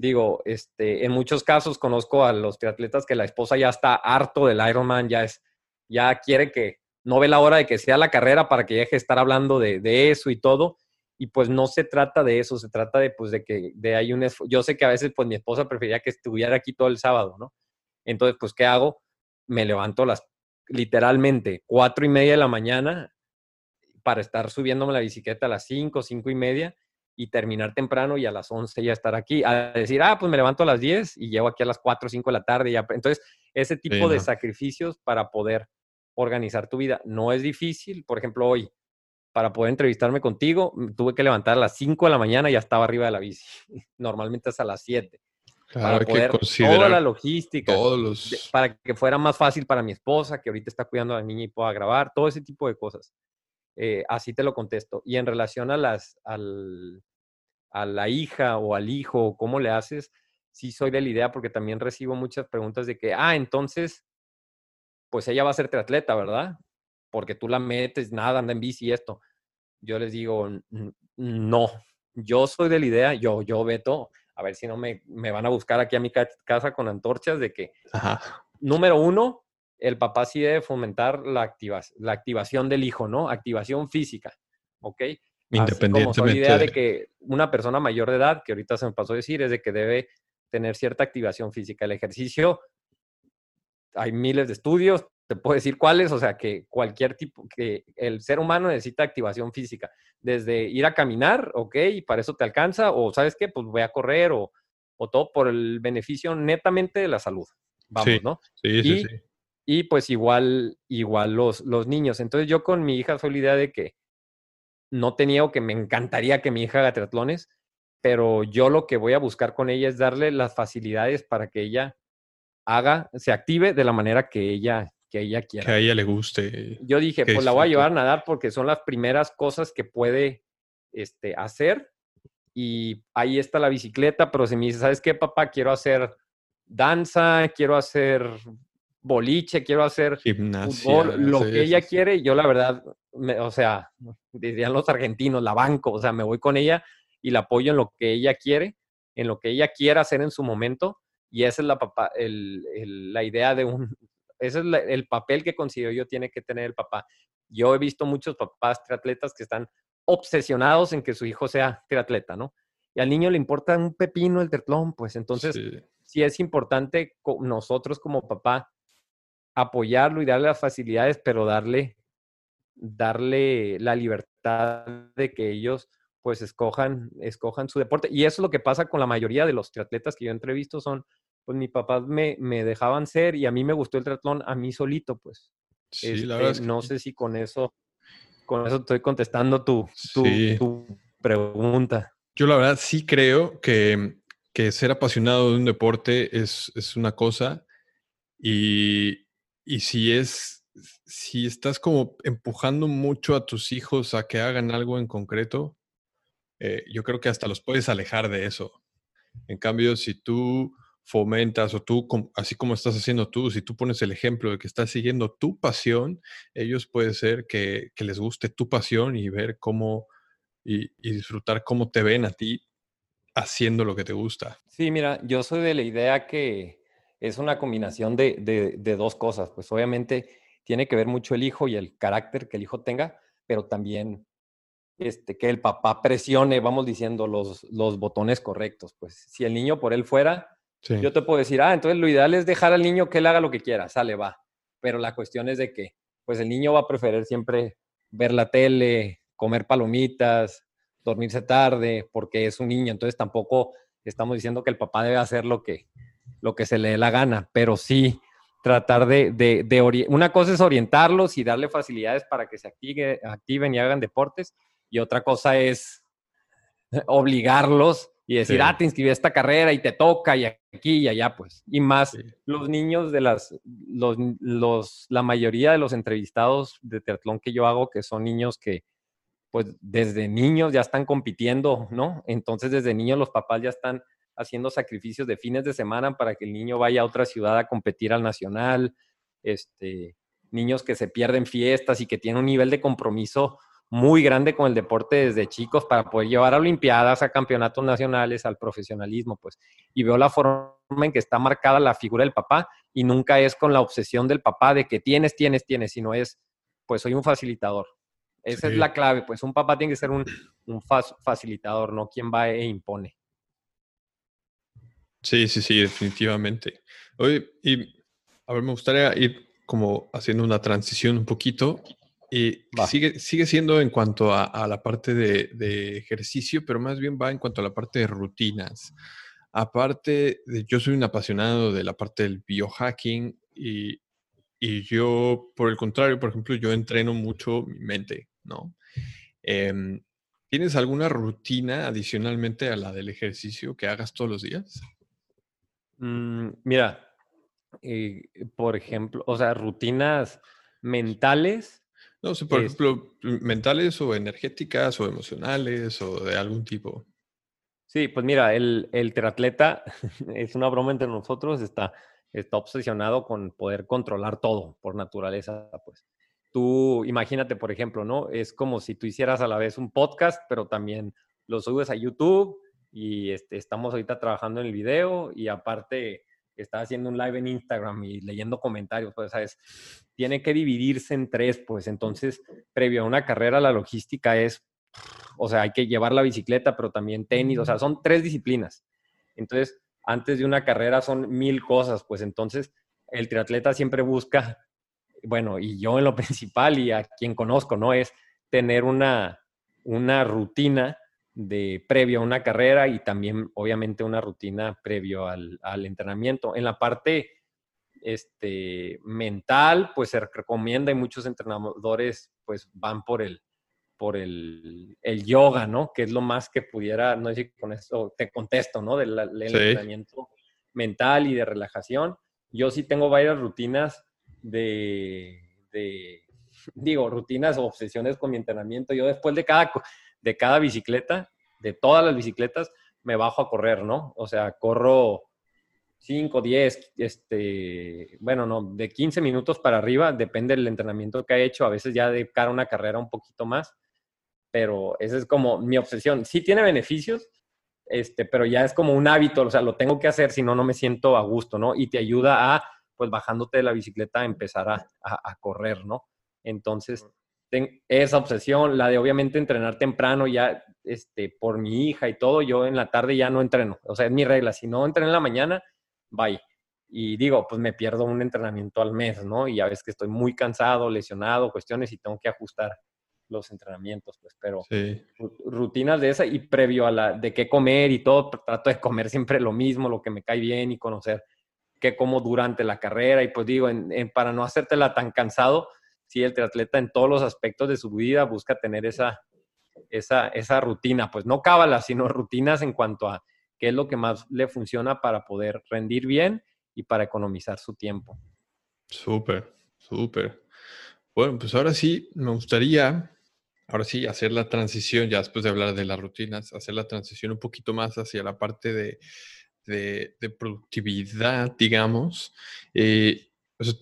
digo, este, en muchos casos conozco a los triatletas que la esposa ya está harto del Ironman, ya es, ya quiere que, no ve la hora de que sea la carrera para que deje de estar hablando de, eso y todo. Y pues no se trata de eso, se trata de, pues, de que de hay un Yo sé que a veces, pues, mi esposa prefería que estuviera aquí todo el sábado, ¿no? Entonces, pues, ¿qué hago? Me levanto las, literalmente, cuatro y media de la mañana para estar subiéndome la bicicleta a las cinco, cinco y media y terminar temprano y a las 11 ya estar aquí. A decir, ah, pues me levanto a las 10 y llego aquí a las 4 o 5 de la tarde. Ya. Entonces, ese tipo de sacrificios para poder organizar tu vida no es difícil. Por ejemplo, hoy, para poder entrevistarme contigo, tuve que levantar a las 5 de la mañana y ya estaba arriba de la bici. Normalmente es a las 7. para poder, toda la logística, para que fuera más fácil para mi esposa, que ahorita está cuidando a la niña y pueda grabar, todo ese tipo de cosas. Eh, así te lo contesto. Y en relación a las, al, a la hija o al hijo, cómo le haces, sí soy de la idea porque también recibo muchas preguntas de que, ah, entonces, pues ella va a ser triatleta, ¿verdad? Porque tú la metes, nada, anda en bici y esto. Yo les digo, no, yo soy de la idea, yo, yo, Beto, a ver si no me, me van a buscar aquí a mi casa con antorchas de que, número uno, el papá sí debe fomentar la, la activación del hijo, ¿no? Activación física, ¿ok? Independientemente. Como la idea de que una persona mayor de edad, que ahorita se me pasó a decir, es de que debe tener cierta activación física. El ejercicio, hay miles de estudios, te puedo decir cuáles, o sea, que cualquier tipo, que el ser humano necesita activación física, desde ir a caminar, ok, y para eso te alcanza, o sabes qué, pues voy a correr, o, o todo por el beneficio netamente de la salud. Vamos, ¿no? Sí, sí, sí. Y pues igual, igual los, los niños. Entonces yo con mi hija soy la idea de que no tenía o que me encantaría que mi hija haga triatlones, pero yo lo que voy a buscar con ella es darle las facilidades para que ella haga, se active de la manera que ella, que ella quiera. Que a ella le guste. Yo dije, pues la voy a llevar a nadar porque son las primeras cosas que puede este, hacer. Y ahí está la bicicleta, pero si me dice, ¿sabes qué, papá? Quiero hacer danza, quiero hacer boliche, quiero hacer Gimnasia, lo que ella quiere, yo la verdad, o sea, dirían los argentinos, la banco, o sea, me voy con ella y la apoyo en lo que ella quiere, en lo que ella quiera hacer en su momento, y esa es la, papá, la idea de un, ese es el papel que considero yo tiene que tener el papá. Yo he visto muchos papás triatletas que están obsesionados en que su hijo sea triatleta, ¿no? y al niño le importa un pepino el triatlón, pues entonces sí, es importante nosotros como papá apoyarlo y darle las facilidades, pero darle, darle la libertad de que ellos pues escojan, escojan su deporte. Y eso es lo que pasa con la mayoría de los triatletas que yo entrevisto, son, pues mis papás me, me dejaban ser y a mí me gustó el triatlón a mí solito, pues. Sí, la verdad este, No sé si con eso, con eso estoy contestando tu, tu, pregunta. Yo la verdad sí creo que, que ser apasionado de un deporte es, es una cosa y, y si es, si estás como empujando mucho a tus hijos a que hagan algo en concreto, eh, yo creo que hasta los puedes alejar de eso. En cambio, si tú fomentas o tú, así como estás haciendo tú, si tú pones el ejemplo de que estás siguiendo tu pasión, ellos puede ser que, les guste tu pasión y ver cómo y, disfrutar cómo te ven a ti haciendo lo que te gusta. Sí, mira, yo soy de la idea que es una combinación de, de dos cosas. Pues obviamente tiene que ver mucho el hijo y el carácter que el hijo tenga, pero también este, que el papá presione, vamos diciendo, los, los botones correctos. Pues si el niño por él fuera, yo te puedo decir, ah, entonces lo ideal es dejar al niño que él haga lo que quiera, sale, va. Pero la cuestión es de que, pues el niño va a preferir siempre ver la tele, comer palomitas, dormirse tarde, porque es un niño. Entonces tampoco estamos diciendo que el papá debe hacer lo que, lo que se le dé la gana, pero sí tratar de, de, de una cosa es orientarlos y darle facilidades para que se activen y hagan deportes y otra cosa es obligarlos y decir, ah, te inscribí a esta carrera y te toca y aquí y allá, pues. Y más los niños de las, los, los, la mayoría de los entrevistados de triatlón que yo hago, que son niños que, pues, desde niños ya están compitiendo, ¿no? Entonces, desde niños los papás ya están haciendo sacrificios de fines de semana para que el niño vaya a otra ciudad a competir al nacional, este, niños que se pierden fiestas y que tienen un nivel de compromiso muy grande con el deporte desde chicos para poder llevar a Olimpiadas, a campeonatos nacionales, al profesionalismo, pues. Y veo la forma en que está marcada la figura del papá y nunca es con la obsesión del papá de que tienes, tienes, tienes, sino es, pues soy un facilitador. Esa es la clave, pues un papá tiene que ser un, un facilitador, no quien va e impone. Sí, sí, sí, definitivamente. Oye, y a ver, me gustaría ir como haciendo una transición un poquito y sigue, sigue siendo en cuanto a, la parte de, ejercicio, pero más bien va en cuanto a la parte de rutinas. Aparte, de, yo soy un apasionado de la parte del biohacking y, y yo, por el contrario, por ejemplo, yo entreno mucho mi mente, ¿no? Em, ¿Tienes alguna rutina adicionalmente a la del ejercicio que hagas todos los días? Mm, mira, eh, por ejemplo, o sea, rutinas mentales no sé, por ejemplo, mentales o energéticas o emocionales o de algún tipo. Sí, pues mira, el, el triatleta es una broma entre nosotros, está, está obsesionado con poder controlar todo por naturaleza, pues. Tú imagínate, por ejemplo, ¿no? Es como si tú hicieras a la vez un podcast, pero también lo subes a YouTube y este, estamos ahorita trabajando en el video y aparte está haciendo un live en Instagram y leyendo comentarios, pues, ¿sabes? Tiene que dividirse en tres, pues, entonces, previo a una carrera, la logística es, o sea, hay que llevar la bicicleta, pero también tenis, o sea, son tres disciplinas. Entonces, antes de una carrera son mil cosas, pues, entonces, el triatleta siempre busca, bueno, y yo en lo principal y a quien conozco, ¿no? Es tener una, una rutina de previo a una carrera y también obviamente una rutina previo al, entrenamiento. En la parte este, mental, pues se recomienda y muchos entrenadores pues van por el, por el, yoga, ¿no? Que es lo más que pudiera, no sé si con esto te contesto, ¿no? Del, entrenamiento mental y de relajación. Yo sí tengo varias rutinas de, de, digo, rutinas o obsesiones con mi entrenamiento. Yo después de cada, de cada bicicleta, de todas las bicicletas, me bajo a correr, ¿no? O sea, corro 5, 10, este, bueno, no, de 15 minutos para arriba, depende del entrenamiento que he hecho, a veces ya de cara a una carrera un poquito más, pero esa es como mi obsesión. Sí tiene beneficios, este, pero ya es como un hábito, o sea, lo tengo que hacer, si no, no me siento a gusto, ¿no? Y te ayuda a, pues bajándote de la bicicleta, empezar a, a correr, ¿no? Entonces, esa obsesión, la de obviamente entrenar temprano, ya este, por mi hija y todo, yo en la tarde ya no entreno. O sea, es mi regla. Si no entreno en la mañana, bye. Y digo, pues me pierdo un entrenamiento al mes, ¿no? Y a veces que estoy muy cansado, lesionado, cuestiones y tengo que ajustar los entrenamientos, pues, pero rutinas de esa y previo a la de qué comer y todo, trato de comer siempre lo mismo, lo que me cae bien y conocer qué como durante la carrera y pues digo, para no hacértela tan cansado, si el triatleta en todos los aspectos de su vida busca tener esa, esa, esa rutina, pues no cábalas, sino rutinas en cuanto a qué es lo que más le funciona para poder rendir bien y para economizar su tiempo. Súper, súper. Bueno, pues ahora sí, me gustaría, ahora sí, hacer la transición, ya después de hablar de las rutinas, hacer la transición un poquito más hacia la parte de, de, productividad, digamos. Eh,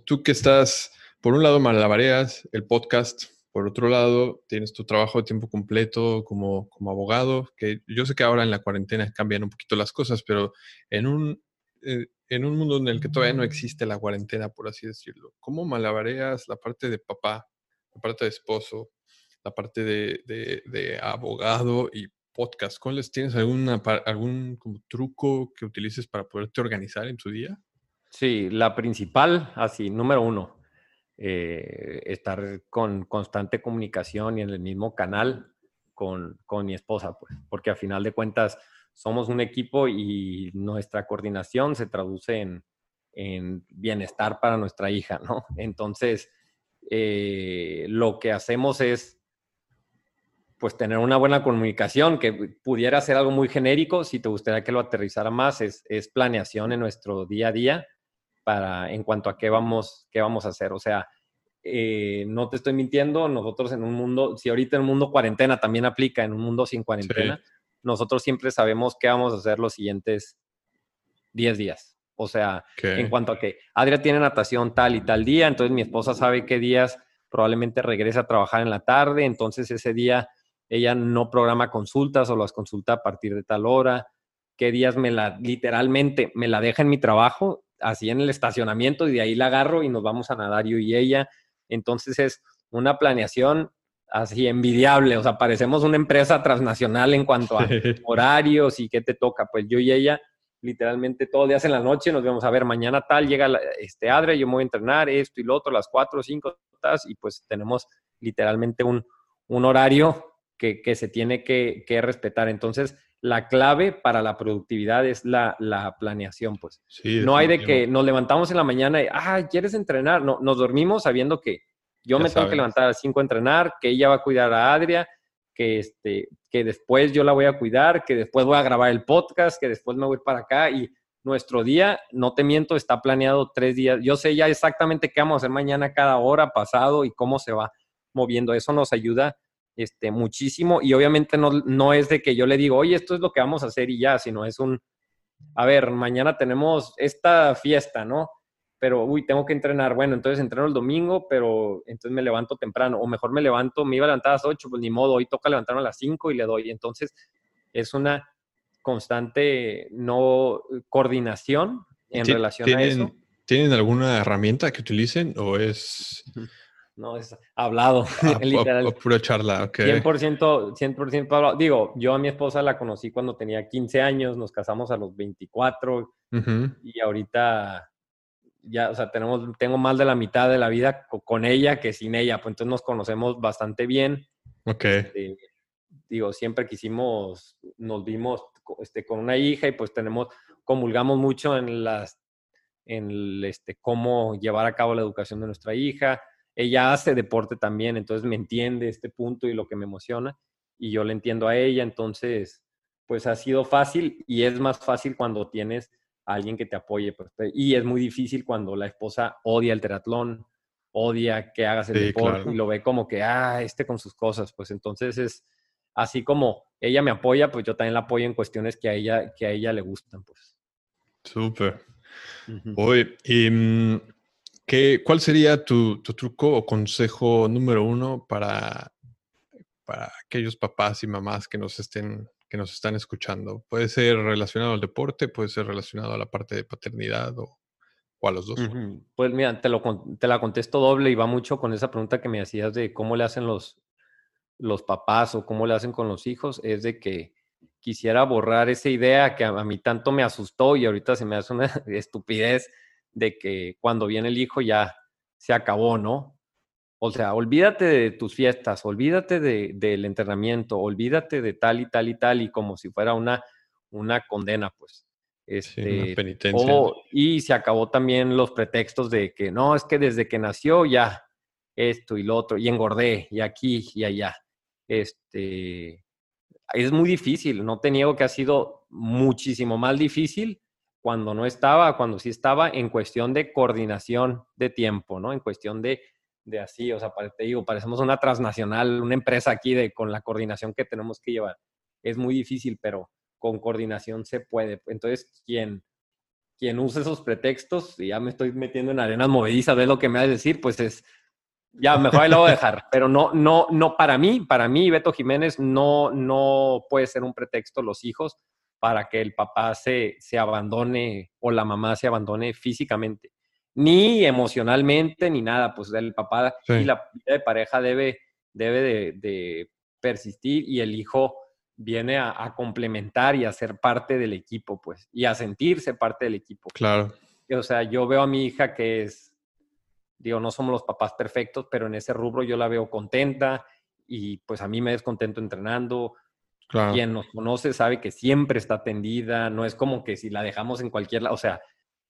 tú que estás, por un lado, malabareas, el podcast, por otro lado, tienes tu trabajo de tiempo completo como, como abogado, que yo sé que ahora en la cuarentena cambian un poquito las cosas, pero en un, eh, en un mundo en el que todavía no existe la cuarentena, por así decirlo, ¿cómo malabareas la parte de papá, la parte de esposo, la parte de, de, abogado y podcast, ¿cuáles tienes alguna, algún truco que utilices para poderte organizar en tu día? Sí, la principal, así, número uno, eh, estar con constante comunicación y en el mismo canal con, con mi esposa, pues, porque a final de cuentas somos un equipo y nuestra coordinación se traduce en, en bienestar para nuestra hija, ¿no? Entonces, eh, lo que hacemos es pues tener una buena comunicación, que pudiera ser algo muy genérico, si te gustaría que lo aterrizara más, es, planeación en nuestro día a día para en cuanto a qué vamos, qué vamos a hacer. O sea, eh, no te estoy mintiendo, nosotros en un mundo, si ahorita en un mundo cuarentena también aplica, en un mundo sin cuarentena, nosotros siempre sabemos qué vamos a hacer los siguientes 10 días. O sea, en cuanto a que Adria tiene natación tal y tal día, entonces mi esposa sabe qué días probablemente regresa a trabajar en la tarde, entonces ese día ella no programa consultas o las consulta a partir de tal hora, qué días me la, literalmente, me la deja en mi trabajo, así en el estacionamiento, y de ahí la agarro y nos vamos a nadar yo y ella. Entonces es una planeación así envidiable, o sea, parecemos una empresa transnacional en cuanto a horarios y qué te toca, pues yo y ella literalmente todos los días en la noche nos vemos a ver, mañana tal, llega este Adre, yo me voy a entrenar, esto y lo otro, las cuatro o cinco, y pues tenemos literalmente un, un horario que, se tiene que, respetar. Entonces, la clave para la productividad es la, planeación, pues. no hay de que nos levantamos en la mañana y, ah, ¿quieres entrenar? No, nos dormimos sabiendo que yo me tengo que levantar a las 5 a entrenar, que ella va a cuidar a Adria, que, este, que después yo la voy a cuidar, que después voy a grabar el podcast, que después me voy para acá y nuestro día, no te miento, está planeado tres días. Yo sé ya exactamente qué vamos a hacer mañana, cada hora, pasado y cómo se va moviendo. Eso nos ayuda este, muchísimo y obviamente no, no es de que yo le digo, oye, esto es lo que vamos a hacer y ya, sino es un, a ver, mañana tenemos esta fiesta, ¿no? Pero, uy, tengo que entrenar. Bueno, entonces entreno el domingo, pero entonces me levanto temprano. O mejor me levanto, me iba a levantar a las 8, pues ni modo, hoy toca levantarme a las 5 y le doy. Entonces, es una constante no coordinación en relación a eso. ¿Tienen alguna herramienta que utilicen o es no, es hablado, ah, literal. pura charla, ok. 100%, 100% hablado. Digo, yo a mi esposa la conocí cuando tenía 15 años, nos casamos a los 24 y ahorita ya, o sea, tenemos, tengo más de la mitad de la vida con ella que sin ella, pues entonces nos conocemos bastante bien. Ok. Este, digo, siempre quisimos, nos vimos este, con una hija y pues tenemos, comulgamos mucho en las, en este, cómo llevar a cabo la educación de nuestra hija ella hace deporte también, entonces me entiende este punto y lo que me emociona y yo le entiendo a ella, entonces pues ha sido fácil y es más fácil cuando tienes a alguien que te apoye pues, y es muy difícil cuando la esposa odia el triatlón, odia que hagas el deporte y lo ve como que, ah, este con sus cosas, pues entonces es así como ella me apoya, pues yo también la apoyo en cuestiones que a ella, que a ella le gustan, pues. Súper. Oye, y mm, ¿Cuál sería tu, truco o consejo número uno para, para aquellos papás y mamás que nos estén que nos están escuchando? Puede ser relacionado al deporte, puede ser relacionado a la parte de paternidad o, a los dos. Pues mira, te, lo, te la contesto doble y va mucho con esa pregunta que me hacías de cómo le hacen los, los papás o cómo le hacen con los hijos, es de que quisiera borrar esa idea que a, mí tanto me asustó y ahorita se me hace una estupidez de que cuando viene el hijo ya se acabó, ¿no? O sea, olvídate de tus fiestas, olvídate del entrenamiento, olvídate de tal y tal y tal, y como si fuera una, una condena, pues. Este, penitencia. y se acabó también los pretextos de que no, es que desde que nació ya esto y lo otro, y engordé, y aquí y allá. Este, es muy difícil, no te niego que ha sido muchísimo más difícil cuando no estaba, cuando sí estaba, en cuestión de coordinación de tiempo, ¿no? En cuestión de, de así, o sea, te digo, parecemos una transnacional, una empresa aquí de, con la coordinación que tenemos que llevar. Es muy difícil, pero con coordinación se puede. Entonces, quien, quien use esos pretextos, y ya me estoy metiendo en arenas movedizas, de lo que me va a decir, pues es, ya, mejor ahí lo voy a dejar. Pero no, no, no, para mí, para mí, Beto Jiménez, no, no puede ser un pretexto los hijos para que el papá se, se abandone o la mamá se abandone físicamente, ni emocionalmente, ni nada. Pues el papá y la vida de pareja debe, debe de persistir y el hijo viene a, complementar y a ser parte del equipo, pues, y a sentirse parte del equipo. Claro. O sea, yo veo a mi hija que es, digo, no somos los papás perfectos, pero en ese rubro yo la veo contenta y pues a mí me descontento entrenando. Claro. Quien nos conoce sabe que siempre está atendida, no es como que si la dejamos en cualquier lado, o sea,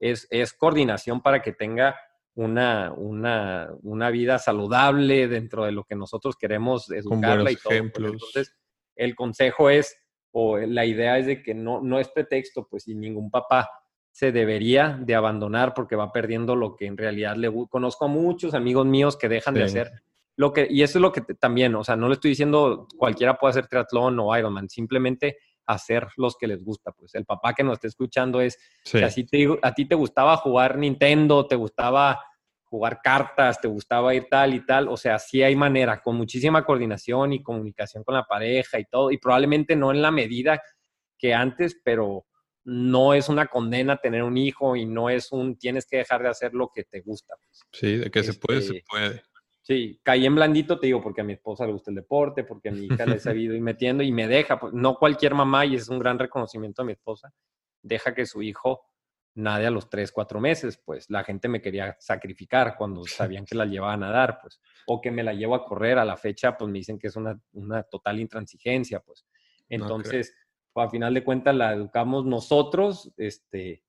es, es coordinación para que tenga una, una, una, vida saludable dentro de lo que nosotros queremos educarla y todo. Pues. Ejemplos. Entonces, el consejo es, o la idea es de que no, no es pretexto, pues si ningún papá se debería de abandonar porque va perdiendo lo que en realidad le conozco a muchos amigos míos que dejan de hacer lo que y eso es lo que también, o sea, no le estoy diciendo cualquiera puede hacer triatlón o Ironman, simplemente hacer los que les gusta, pues el papá que nos esté escuchando es si a ti te gustaba jugar Nintendo, te gustaba jugar cartas, te gustaba ir tal y tal, o sea, sí hay manera, con muchísima coordinación y comunicación con la pareja y todo, y probablemente no en la medida que antes, pero no es una condena tener un hijo y no es un tienes que dejar de hacer lo que te gusta. Pues. Sí, de que se puede, se este, puede. Sí, caí en blandito, te digo, porque a mi esposa le gusta el deporte, porque a mi hija le he sabido ir metiendo y me deja, pues no cualquier mamá, y es un gran reconocimiento a mi esposa, deja que su hijo nadie a los tres, cuatro meses, pues la gente me quería sacrificar cuando sabían que la llevaban a dar, pues, o que me la llevo a correr a la fecha, pues me dicen que es una, una total intransigencia, pues. Entonces, pues, a final de cuentas la educamos nosotros, este,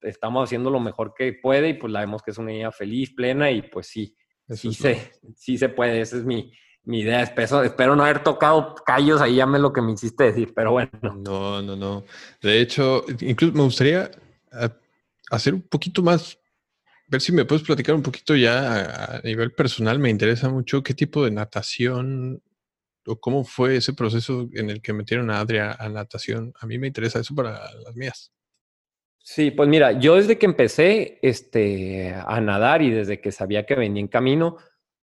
estamos haciendo lo mejor que puede y pues la vemos que es una niña feliz, plena y pues sí, sí, se, sí se puede, esa es mi, mi idea. Espero, espero no haber tocado callos ahí, ya me lo que me hiciste decir, pero bueno. No, no, no. De hecho, incluso me gustaría hacer un poquito más, ver si me puedes platicar un poquito ya a, nivel personal. Me interesa mucho qué tipo de natación o cómo fue ese proceso en el que metieron a Adria a natación. A mí me interesa eso para las mías. Sí, pues mira, yo desde que empecé este, a nadar y desde que sabía que venía en camino,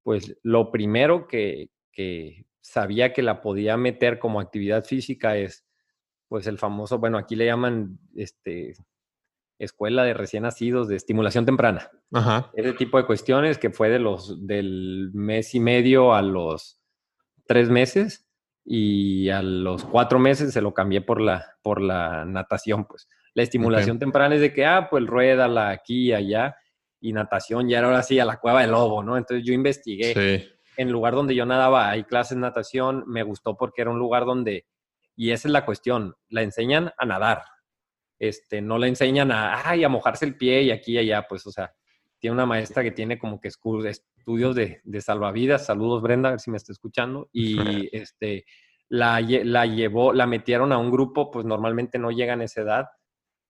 pues lo primero que, que sabía que la podía meter como actividad física es, pues el famoso, bueno, aquí le llaman este, escuela de recién nacidos de estimulación temprana. Ese tipo de cuestiones que fue de los del mes y medio a los tres meses y a los cuatro meses se lo cambié por la, por la natación, pues. La estimulación temprana es de que, ah, pues ruédala aquí y allá, y natación ya era ahora sí a la cueva del lobo, ¿no? Entonces yo investigué. En el lugar donde yo nadaba hay clases de natación, me gustó porque era un lugar donde, y esa es la cuestión, la enseñan a nadar, este, no le enseñan a, ay, a mojarse el pie y aquí y allá, pues, o sea, tiene una maestra que tiene como que estudios de, salvavidas, saludos Brenda, a ver si me está escuchando, y este, la, la llevó, la metieron a un grupo, pues normalmente no llegan a esa edad,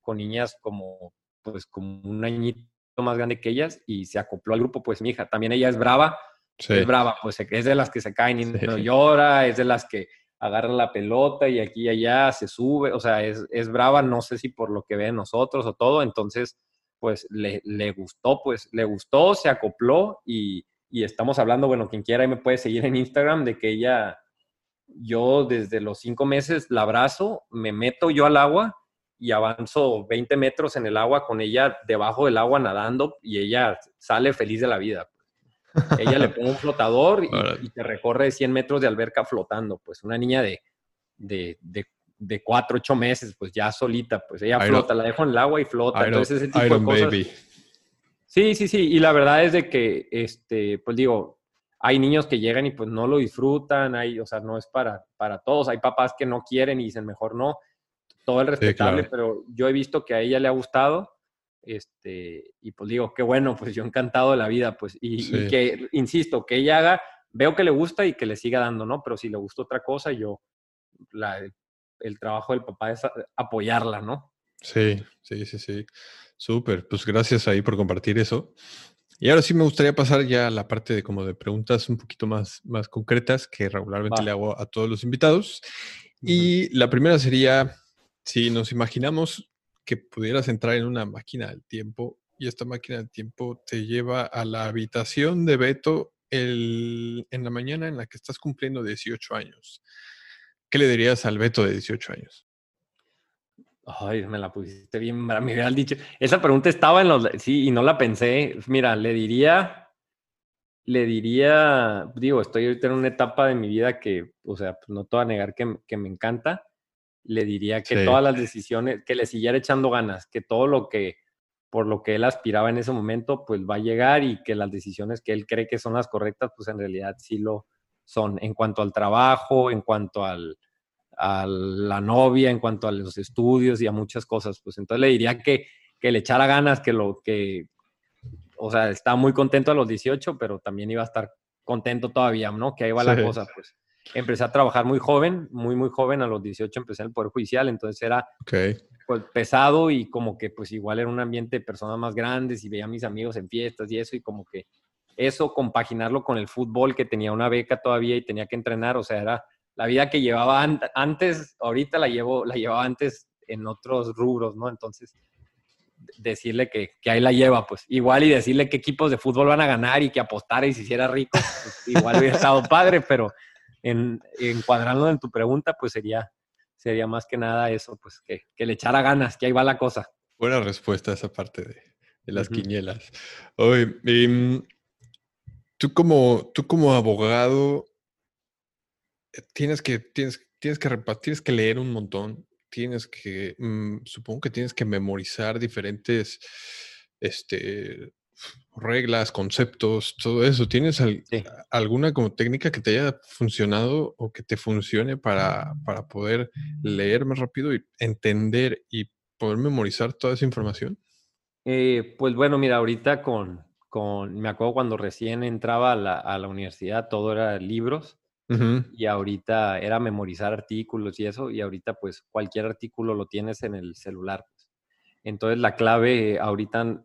con niñas como, pues, como un añito más grande que ellas, y se acopló al grupo, pues mi hija, también ella es brava, es brava, pues es de las que se caen y no llora, es de las que agarra la pelota y aquí y allá se sube, o sea, es, es brava, no sé si por lo que ve nosotros o todo, entonces, pues le, le gustó, pues le gustó, se acopló y, y, estamos hablando, bueno, quien quiera me puede seguir en Instagram de que ella, yo desde los cinco meses la abrazo, me meto yo al agua y avanzo 20 metros en el agua con ella debajo del agua nadando y ella sale feliz de la vida. Ella le pone un flotador y, te recorre 100 metros de alberca flotando. Pues una niña de, de, de, de 4, 8 meses, pues ya solita, pues ella flota, la dejo en el agua y flota. Entonces ese tipo de cosas. Sí, sí, sí. Y la verdad es de que, este, pues digo, hay niños que llegan y pues no lo disfrutan, hay, o sea, no es para, para todos. Hay papás que no quieren y dicen mejor no. Todo el respetable, pero yo he visto que a ella le ha gustado este, y pues digo, qué bueno, pues yo encantado de la vida, pues, y, que, insisto, que ella haga, veo que le gusta y que le siga dando, ¿no? Pero si le gusta otra cosa, yo, la, el trabajo del papá es apoyarla, ¿no? Sí, sí, sí, sí. Súper, pues gracias ahí por compartir eso. Y ahora sí me gustaría pasar ya a la parte de como de preguntas un poquito más, más concretas que regularmente le hago a todos los invitados. Y la primera sería, si nos imaginamos que pudieras entrar en una máquina del tiempo y esta máquina del tiempo te lleva a la habitación de Beto en la mañana en la que estás cumpliendo 18 años. ¿Qué le dirías al Beto de 18 años? Ay, me la pusiste bien, me hubieras dicho. Esa pregunta estaba en los. Sí, y no la pensé. Mira, le diría. Le diría. Digo, estoy ahorita en una etapa de mi vida que, o sea, pues no te voy a negar que me encanta le diría que todas las decisiones, que le siguiera echando ganas, que todo lo que, por lo que él aspiraba en ese momento, pues va a llegar y que las decisiones que él cree que son las correctas, pues en realidad sí lo son. En cuanto al trabajo, en cuanto al, a la novia, en cuanto a los estudios y a muchas cosas, pues entonces le diría que, que le echara ganas, que lo que, o sea, está muy contento a los 18, pero también iba a estar contento todavía, ¿no? Que ahí va la cosa, pues empecé a trabajar muy joven, muy, muy joven, a los 18 empecé en el Poder Judicial, entonces era pues, pesado y como que pues igual era un ambiente de personas más grandes y veía a mis amigos en fiestas y eso y como que eso compaginarlo con el fútbol que tenía una beca todavía y tenía que entrenar, o sea, era la vida que llevaba antes, ahorita la llevo, la llevaba antes en otros rubros, ¿no? Entonces, decirle que, que, ahí la lleva, pues igual y decirle qué equipos de fútbol van a ganar y que apostara y se hiciera rico, pues, igual hubiera estado padre, pero en, encuadrando en tu pregunta, pues sería, sería más que nada eso, pues que, le echara ganas, que ahí va la cosa. Buena respuesta a esa parte de, las quinielas. Oye, em, tú, como, tú como abogado, eh, tienes que, tienes, tienes que, tienes que leer un montón, tienes que, mm, supongo que tienes que memorizar diferentes este, reglas, conceptos, todo eso. ¿Tienes alguna como técnica que te haya funcionado o que te funcione para, para, poder leer más rápido y entender y poder memorizar toda esa información? Eh, pues bueno, mira, ahorita con, con, me acuerdo cuando recién entraba a la, a la universidad, todo era libros. Y ahorita era memorizar artículos y eso, y ahorita pues cualquier artículo lo tienes en el celular. Entonces la clave ahorita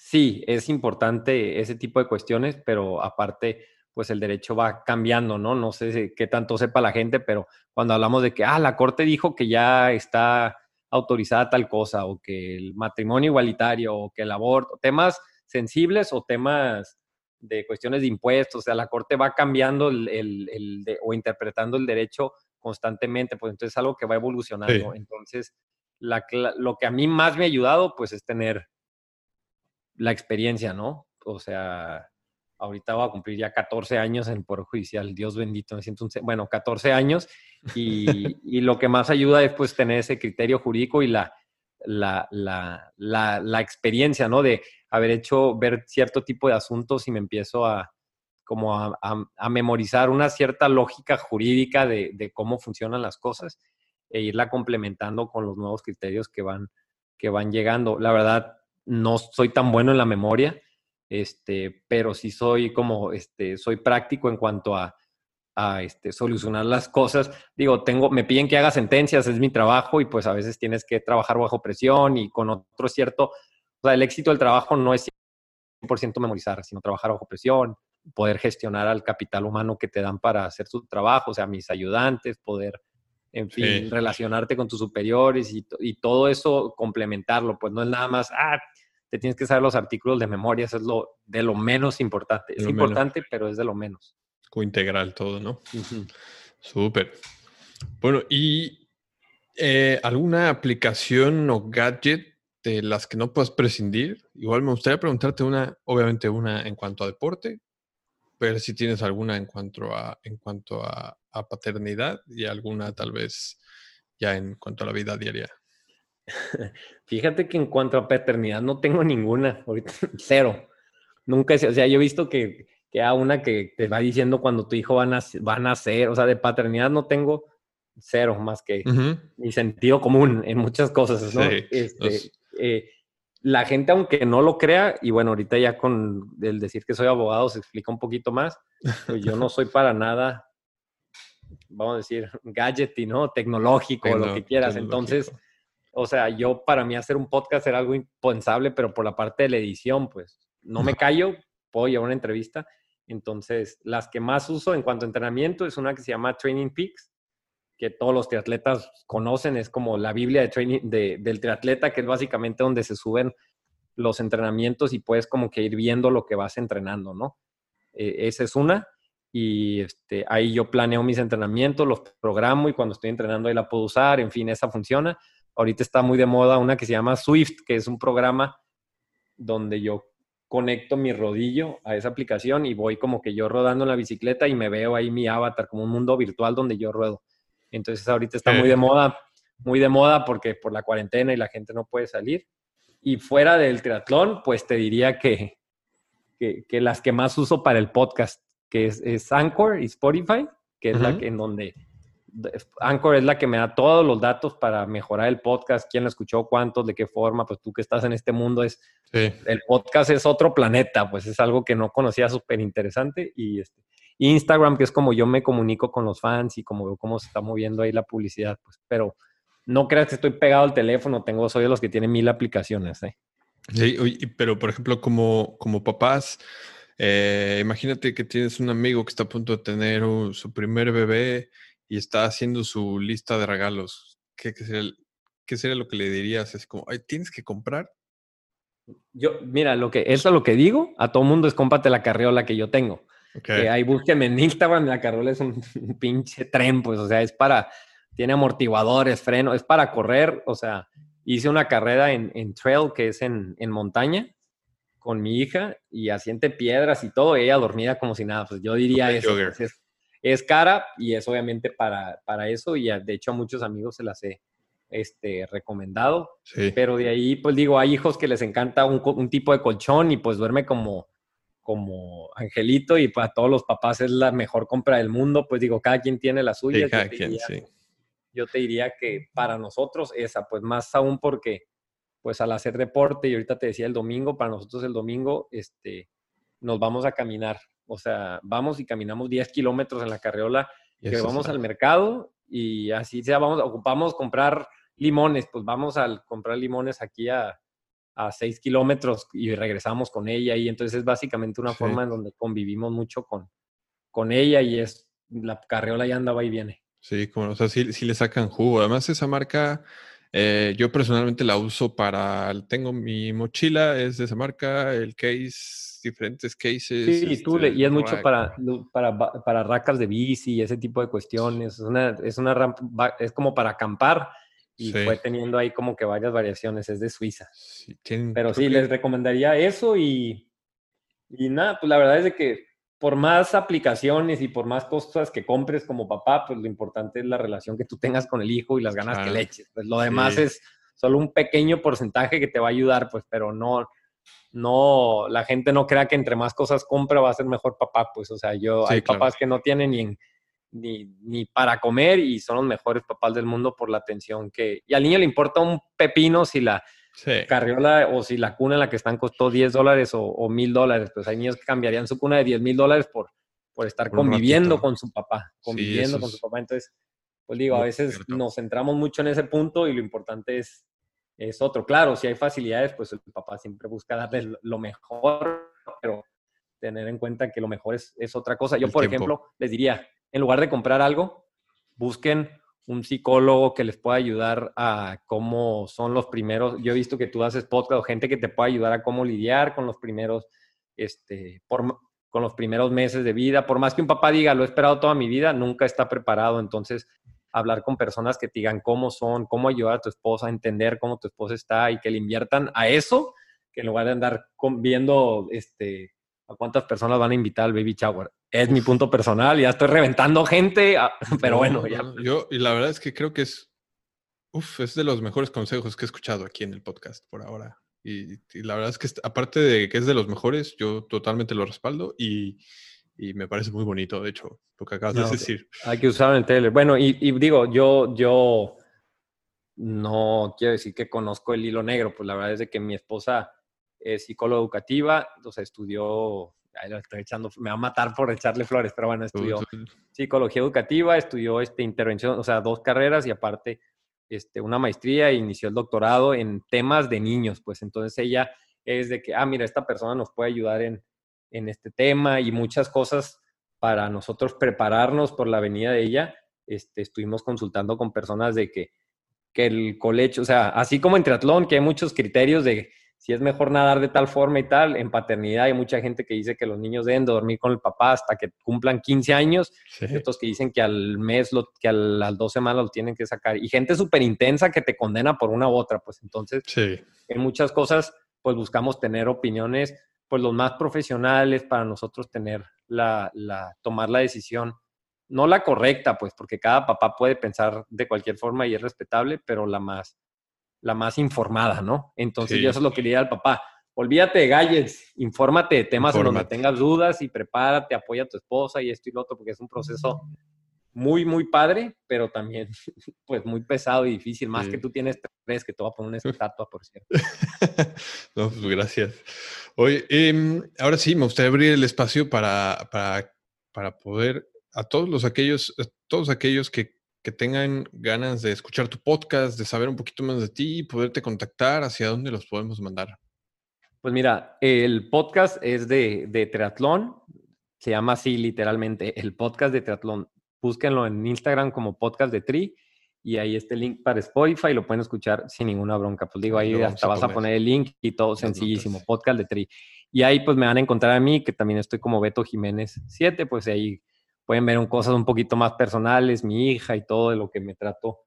sí, es importante ese tipo de cuestiones, pero aparte, pues el derecho va cambiando, ¿no? No sé qué tanto sepa la gente, pero cuando hablamos de que, ah, la Corte dijo que ya está autorizada tal cosa, o que el matrimonio igualitario, o que el aborto, temas sensibles o temas de cuestiones de impuestos, o sea, la Corte va cambiando el, o interpretando el derecho constantemente, pues entonces es algo que va evolucionando. Entonces, lo que a mí más me ha ayudado, pues es tener la experiencia, ¿no? O sea, ahorita voy a cumplir ya 14 años en el Poder Judicial, Dios bendito, me siento un, bueno, 14 años, y, lo que más ayuda es pues tener ese criterio jurídico y la, la, la, la, experiencia, ¿no? De haber hecho, ver cierto tipo de asuntos y me empiezo a como a, a, memorizar una cierta lógica jurídica de, de, cómo funcionan las cosas e irla complementando con los nuevos criterios que van, que van llegando. La verdad, no soy tan bueno en la memoria, este, pero sí soy como, este, soy práctico en cuanto a, a este, solucionar las cosas. Digo, tengo, me piden que haga sentencias, es mi trabajo y pues a veces tienes que trabajar bajo presión y con otro cierto, o sea, el éxito del trabajo no es 100% memorizar, sino trabajar bajo presión, poder gestionar al capital humano que te dan para hacer tu trabajo, o sea, mis ayudantes, poder en fin, relacionarte con tus superiores y, y, todo eso complementarlo, pues no es nada más, ah, te tienes que saber los artículos de memoria, eso es lo de lo menos importante. Es importante, pero es de lo menos. integral todo, ¿no? Súper. Bueno, ¿y eh, alguna aplicación o gadget de las que no puedas prescindir? Igual me gustaría preguntarte una, obviamente una en cuanto a deporte, ver si tienes alguna en cuanto a, en cuanto a, paternidad y alguna tal vez ya en cuanto a la vida diaria. Fíjate que en cuanto a paternidad no tengo ninguna, ahorita cero. Nunca, o sea, yo he visto que, que hay una que te va diciendo cuando tu hijo va a, va a nacer, o sea, de paternidad no tengo cero más que mi sentido común en muchas cosas, ¿no? Este, eh, la gente, aunque no lo crea, y bueno, ahorita ya con el decir que soy abogado se explica un poquito más, pues yo no soy para nada, vamos a decir, gadgety, ¿no? Tecnológico, lo que quieras. Entonces, o sea, yo para mí hacer un podcast era algo impensable, pero por la parte de la edición, pues no me callo, puedo llevar una entrevista. Entonces, las que más uso en cuanto a entrenamiento es una que se llama Training Peaks, que todos los triatletas conocen, es como la Biblia de training, del triatleta, que es básicamente donde se suben los entrenamientos y puedes como que ir viendo lo que vas entrenando, ¿no? E, esa es una. Y este, ahí yo planeo mis entrenamientos, los programo y cuando estoy entrenando ahí la puedo usar, en fin, esa funciona. Ahorita está muy de moda una que se llama Swift, que es un programa donde yo conecto mi rodillo a esa aplicación y voy como que yo rodando en la bicicleta y me veo ahí mi avatar como un mundo virtual donde yo ruedo. Entonces ahorita está muy de moda, muy de moda porque por la cuarentena y la gente no puede salir. Y fuera del triatlón, pues te diría que, que, las que más uso para el podcast, que es, Anchor y Spotify, que es la que en donde Anchor es la que me da todos los datos para mejorar el podcast, quién lo escuchó, cuántos, de qué forma, pues tú que estás en este mundo es el podcast es otro planeta, pues es algo que no conocía súper interesante y este, Instagram, que es como yo me comunico con los fans y como veo cómo se está moviendo ahí la publicidad, pues, pero no creas que estoy pegado al teléfono, tengo, soy de los que tienen mil aplicaciones, ¿eh? Sí, pero por ejemplo, como, como papás, eh, imagínate que tienes un amigo que está a punto de tener su primer bebé y está haciendo su lista de regalos. ¿Qué, sería, lo que le dirías? Es como, ¿tienes que comprar? Yo, mira, lo que, eso es lo que digo a todo mundo es cómprate la carriola que yo tengo. Que ahí búsqueme en Instagram, la Carola es un, pinche tren, pues, o sea, es para, tiene amortiguadores, freno, es para correr, o sea, hice una carrera en, en trail que es en, en, montaña con mi hija y asiente piedras y todo, ella dormida como si nada, pues yo diría eso, pues, es, es, cara y es obviamente para, para eso y de hecho a muchos amigos se las he este, recomendado, pero de ahí pues digo, hay hijos que les encanta un, un tipo de colchón y pues duerme como como angelito y para todos los papás es la mejor compra del mundo, pues digo, cada quien tiene la suya. yo, te diría, yo te diría que para nosotros esa, pues más aún porque pues al hacer deporte, y ahorita te decía el domingo, para nosotros el domingo, este, nos vamos a caminar, o sea, vamos y caminamos 10 kilómetros en la carriola, que vamos al mercado y así sea, vamos, ocupamos comprar limones, pues vamos a comprar limones aquí a, a seis kilómetros y regresamos con ella y entonces es básicamente una forma en donde convivimos mucho con, con ella y es la carriola ya andaba y viene. Sí, como, o sea, sí, le sacan jugo. Además, esa marca, eh, yo personalmente la uso para, tengo mi mochila, es de esa marca, el case, diferentes cases. Sí, tú y es mucho para, para, para racas de bici y ese tipo de cuestiones. Es una, es una rampa, es como para acampar y fue teniendo ahí como que varias variaciones, es de Suiza. Pero sí, les recomendaría eso y, y nada, pues la verdad es de que por más aplicaciones y por más cosas que compres como papá, pues lo importante es la relación que tú tengas con el hijo y las ganas que le eches. Pues lo demás es solo un pequeño porcentaje que te va a ayudar, pues, pero no, no, la gente no crea que entre más cosas compra va a ser mejor papá, pues, o sea, yo, hay papás que no tienen ni ni, ni, para comer y son los mejores papás del mundo por la atención que... Y al niño le importa un pepino si la carriola o si la cuna en la que están costó 10 dólares o, mil dólares. Pues hay niños que cambiarían su cuna de 10 mil dólares por, por estar conviviendo con su papá, conviviendo con su papá. Entonces, pues digo, a veces nos centramos mucho en ese punto y lo importante es, es otro. Claro, si hay facilidades, pues el papá siempre busca darles lo mejor, pero tener en cuenta que lo mejor es, es otra cosa. Yo, por ejemplo, les diría, en lugar de comprar algo, busquen un psicólogo que les pueda ayudar a cómo son los primeros. Yo he visto que tú haces podcast gente que te pueda ayudar a cómo lidiar con los primeros, este, con los primeros meses de vida. Por más que un papá diga, lo he esperado toda mi vida, nunca está preparado. Entonces, hablar con personas que te digan cómo son, cómo ayudar a tu esposa, a entender cómo tu esposa está y que le inviertan a eso, que en lugar de andar viendo este, ¿A cuántas personas van a invitar al baby shower? Es mi punto personal, ya estoy reventando gente, ah, pero bueno, ya. Yo, y la verdad es que creo que es, uf, es de los mejores consejos que he escuchado aquí en el podcast por ahora. Y, la verdad es que aparte de que es de los mejores, yo totalmente lo respaldo y, y me parece muy bonito, de hecho, lo que acabas de decir. Hay que usarlo en tele. Bueno, y, y, digo, yo, yo no quiero decir que conozco el hilo negro, pues la verdad es de que mi esposa es psicóloga educativa, entonces estudió, estoy echando, me va a matar por echarle flores, pero bueno, estudió psicología educativa, estudió este, intervención, o sea, dos carreras y aparte este, una maestría e inició el doctorado en temas de niños, pues entonces ella es de que, ah, mira, esta persona nos puede ayudar en, en este tema y muchas cosas para nosotros prepararnos por la venida de ella. Este, estuvimos consultando con personas de que, que el colecho, o sea, así como en triatlón, que hay muchos criterios de si es mejor nadar de tal forma y tal. En paternidad hay mucha gente que dice que los niños deben dormir con el papá hasta que cumplan 15 años. Sí. Otros que dicen que al mes, lo, que a las dos semanas lo tienen que sacar. Y gente súper intensa que te condena por una u otra. Pues entonces, sí. en muchas cosas, pues buscamos tener opiniones, pues los más profesionales para nosotros tener la, la, tomar la decisión. No la correcta, pues, porque cada papá puede pensar de cualquier forma y es respetable, pero la más la más informada, ¿no? Entonces yo eso es lo que le diría al papá. Olvídate de gadgets, infórmate de temas en donde tengas dudas y prepárate, apoya a tu esposa y esto y lo otro, porque es un proceso muy, muy padre, pero también pues muy pesado y difícil, más que tú tienes tres, que te voy a poner una estatua, por cierto. no, pues gracias. Oye, eh, ahora sí, me gustaría abrir el espacio para, para, para poder a todos los aquellos, todos aquellos que que tengan ganas de escuchar tu podcast, de saber un poquito más de ti y poderte contactar, ¿hacia dónde los podemos mandar? Pues mira, el podcast es de, de triatlón, se llama así literalmente, el podcast de triatlón. Búsquenlo en Instagram como podcast de Tri y ahí está el link para Spotify lo pueden escuchar sin ninguna bronca. Pues digo, ahí hasta vas a poner el link y todo sencillísimo, podcast de Tri. Y ahí pues me van a encontrar a mí, que también estoy como Beto Jiménez 7, pues ahí pueden ver cosas un poquito más personales, mi hija y todo de lo que me trato,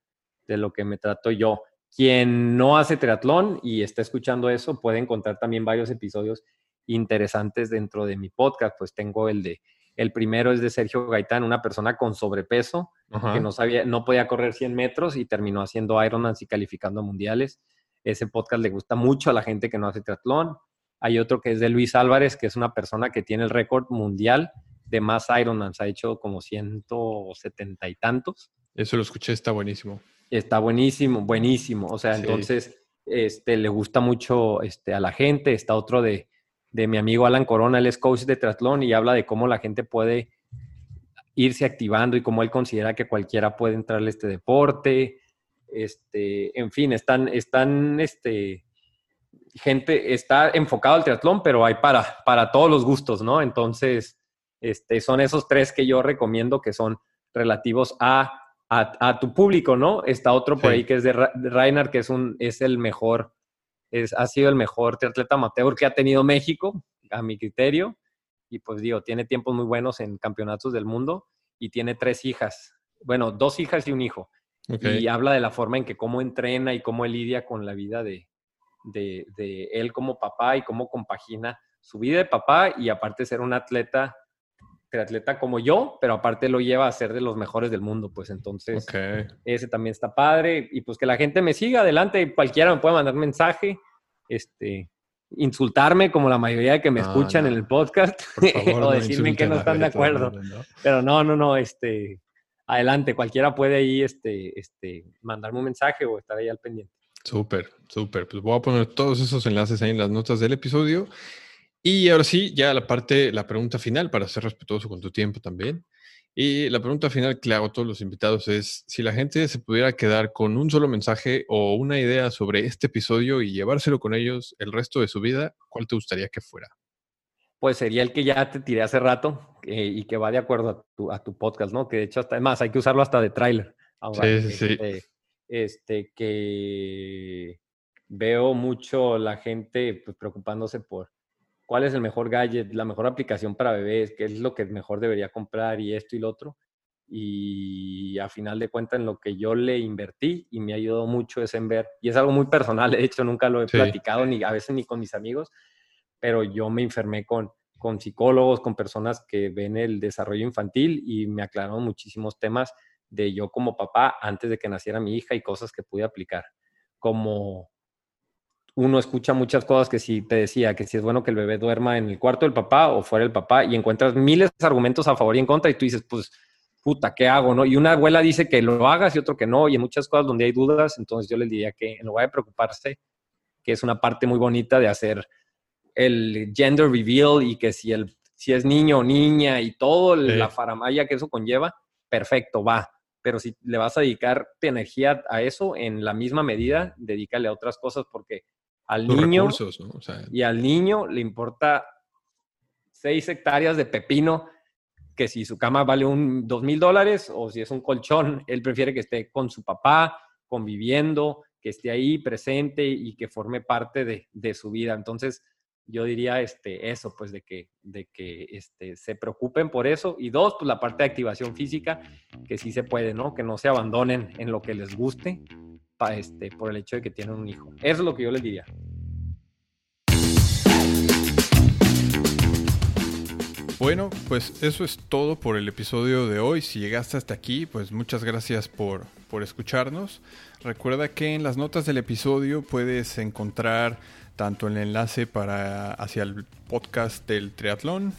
de lo que me trato yo. Quien no hace triatlón y está escuchando eso puede encontrar también varios episodios interesantes dentro de mi podcast. Pues tengo el de, el primero es de Sergio Gaitán, una persona con sobrepeso que no sabía, no podía correr 100 metros y terminó haciendo Ironman y calificando mundiales. Ese podcast le gusta mucho a la gente que no hace triatlón. Hay otro que es de Luis Álvarez, que es una persona que tiene el récord mundial de más Ironmans, ha hecho como 170 y tantos. Eso lo escuché, está buenísimo. Está buenísimo, buenísimo. O sea, entonces este, le gusta mucho este, a la gente. Está otro de, de mi amigo Alan Corona, él es coach de triatlón y habla de cómo la gente puede irse activando y cómo él considera que cualquiera puede entrarle a este deporte. Este, en fin, están, están, este, gente, está enfocado al triatlón, pero hay para, para todos los gustos, ¿no? Entonces, este, son esos tres que yo recomiendo que son relativos a, a, tu público, ¿no? Está otro por ahí que es de, Reiner, que es, un, es el mejor, es, ha sido el mejor triatleta amateur que ha tenido México, a mi criterio. Y pues digo, tiene tiempos muy buenos en campeonatos del mundo y tiene tres hijas. Bueno, dos hijas y un hijo. Y habla de la forma en que cómo entrena y cómo él lidia con la vida de, de, de, él como papá y cómo compagina su vida de papá y aparte ser un atleta atleta como yo, pero aparte lo lleva a ser de los mejores del mundo, pues entonces ese también está padre y pues que la gente me siga adelante, cualquiera me puede mandar mensaje, este, insultarme como la mayoría de que me escuchan en el podcast o decirme que no están de acuerdo. Pero no, no, no, este, adelante, cualquiera puede ahí este, este, mandarme un mensaje o estar ahí al pendiente. Súper, súper. Pues voy a poner todos esos enlaces ahí en las notas del episodio. Y ahora sí, ya la parte, la pregunta final, para ser respetuoso con tu tiempo también. Y la pregunta final que le hago a todos los invitados es, si la gente se pudiera quedar con un solo mensaje o una idea sobre este episodio y llevárselo con ellos el resto de su vida, ¿cuál te gustaría que fuera? Pues sería el que ya te tiré hace rato eh, y que va de acuerdo a tu, a tu, podcast, ¿no? Que de hecho, hasta, además, hay que usarlo hasta de tráiler. Sí, sí, sí. Este, este, que veo mucho la gente pues, preocupándose por cuál es el mejor gadget, la mejor aplicación para bebés, qué es lo que mejor debería comprar y esto y lo otro. Y a final de cuentas, en lo que yo le invertí y me ayudado mucho es en ver, y es algo muy personal, de hecho nunca lo he platicado ni a veces ni con mis amigos, pero yo me enfermé con, con psicólogos, con personas que ven el desarrollo infantil y me aclararon muchísimos temas de yo como papá antes de que naciera mi hija y cosas que pude aplicar. Como uno escucha muchas cosas que si te decía que si es bueno que el bebé duerma en el cuarto del papá o fuera del papá y encuentras miles de argumentos a favor y en contra y tú dices, pues, puta, ¿qué hago? ¿no? Y una abuela dice que lo hagas y otro que no y en muchas cosas donde hay dudas, entonces yo les diría que en lugar de preocuparse, que es una parte muy bonita de hacer el gender reveal y que si, el, si es niño o niña y todo la faramaya que eso conlleva, perfecto, va. Pero si le vas a dedicar tu energía a eso en la misma medida, dedícale a otras cosas porque al niño y al niño le importa seis hectáreas de pepino que si su cama vale un dos mil dólares o si es un colchón, él prefiere que esté con su papá, conviviendo, que esté ahí presente y que forme parte de, de su vida. Entonces, yo diría este, eso, pues de que, de que este, se preocupen por eso. Y dos, pues la parte de activación física, que sí se puede, ¿no? Que no se abandonen en lo que les guste este, por el hecho de que tienen un hijo. Eso es lo que yo les diría. Bueno, pues eso es todo por el episodio de hoy. Si llegaste hasta aquí, pues muchas gracias por, por escucharnos. Recuerda que en las notas del episodio puedes encontrar tanto el enlace para hacia el podcast del triatlón,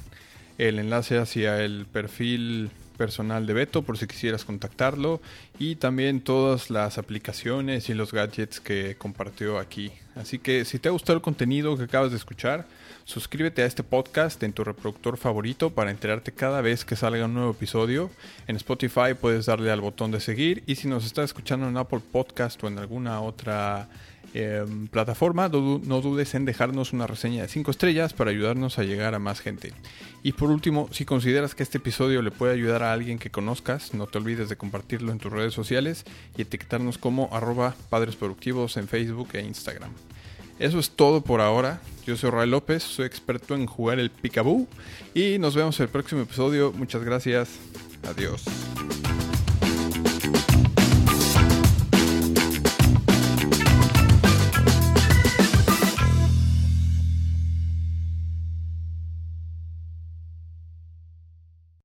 el enlace hacia el perfil personal de Beto por si quisieras contactarlo y también todas las aplicaciones y los gadgets que compartió aquí. Así que si te ha gustado el contenido que acabas de escuchar, suscríbete a este podcast en tu reproductor favorito para enterarte cada vez que salga un nuevo episodio. En Spotify puedes darle al botón de seguir y si nos estás escuchando en Apple Podcast o en alguna otra Em, plataforma, no, dudes en dejarnos una reseña de 5 estrellas para ayudarnos a llegar a más gente. Y por último, si consideras que este episodio le puede ayudar a alguien que conozcas, no te olvides de compartirlo en tus redes sociales y etiquetarnos como arroba padres productivos en Facebook e Instagram. Eso es todo por ahora. Yo soy Ray López, soy experto en jugar el Picaboo y nos vemos en el próximo episodio. Muchas gracias. Adiós.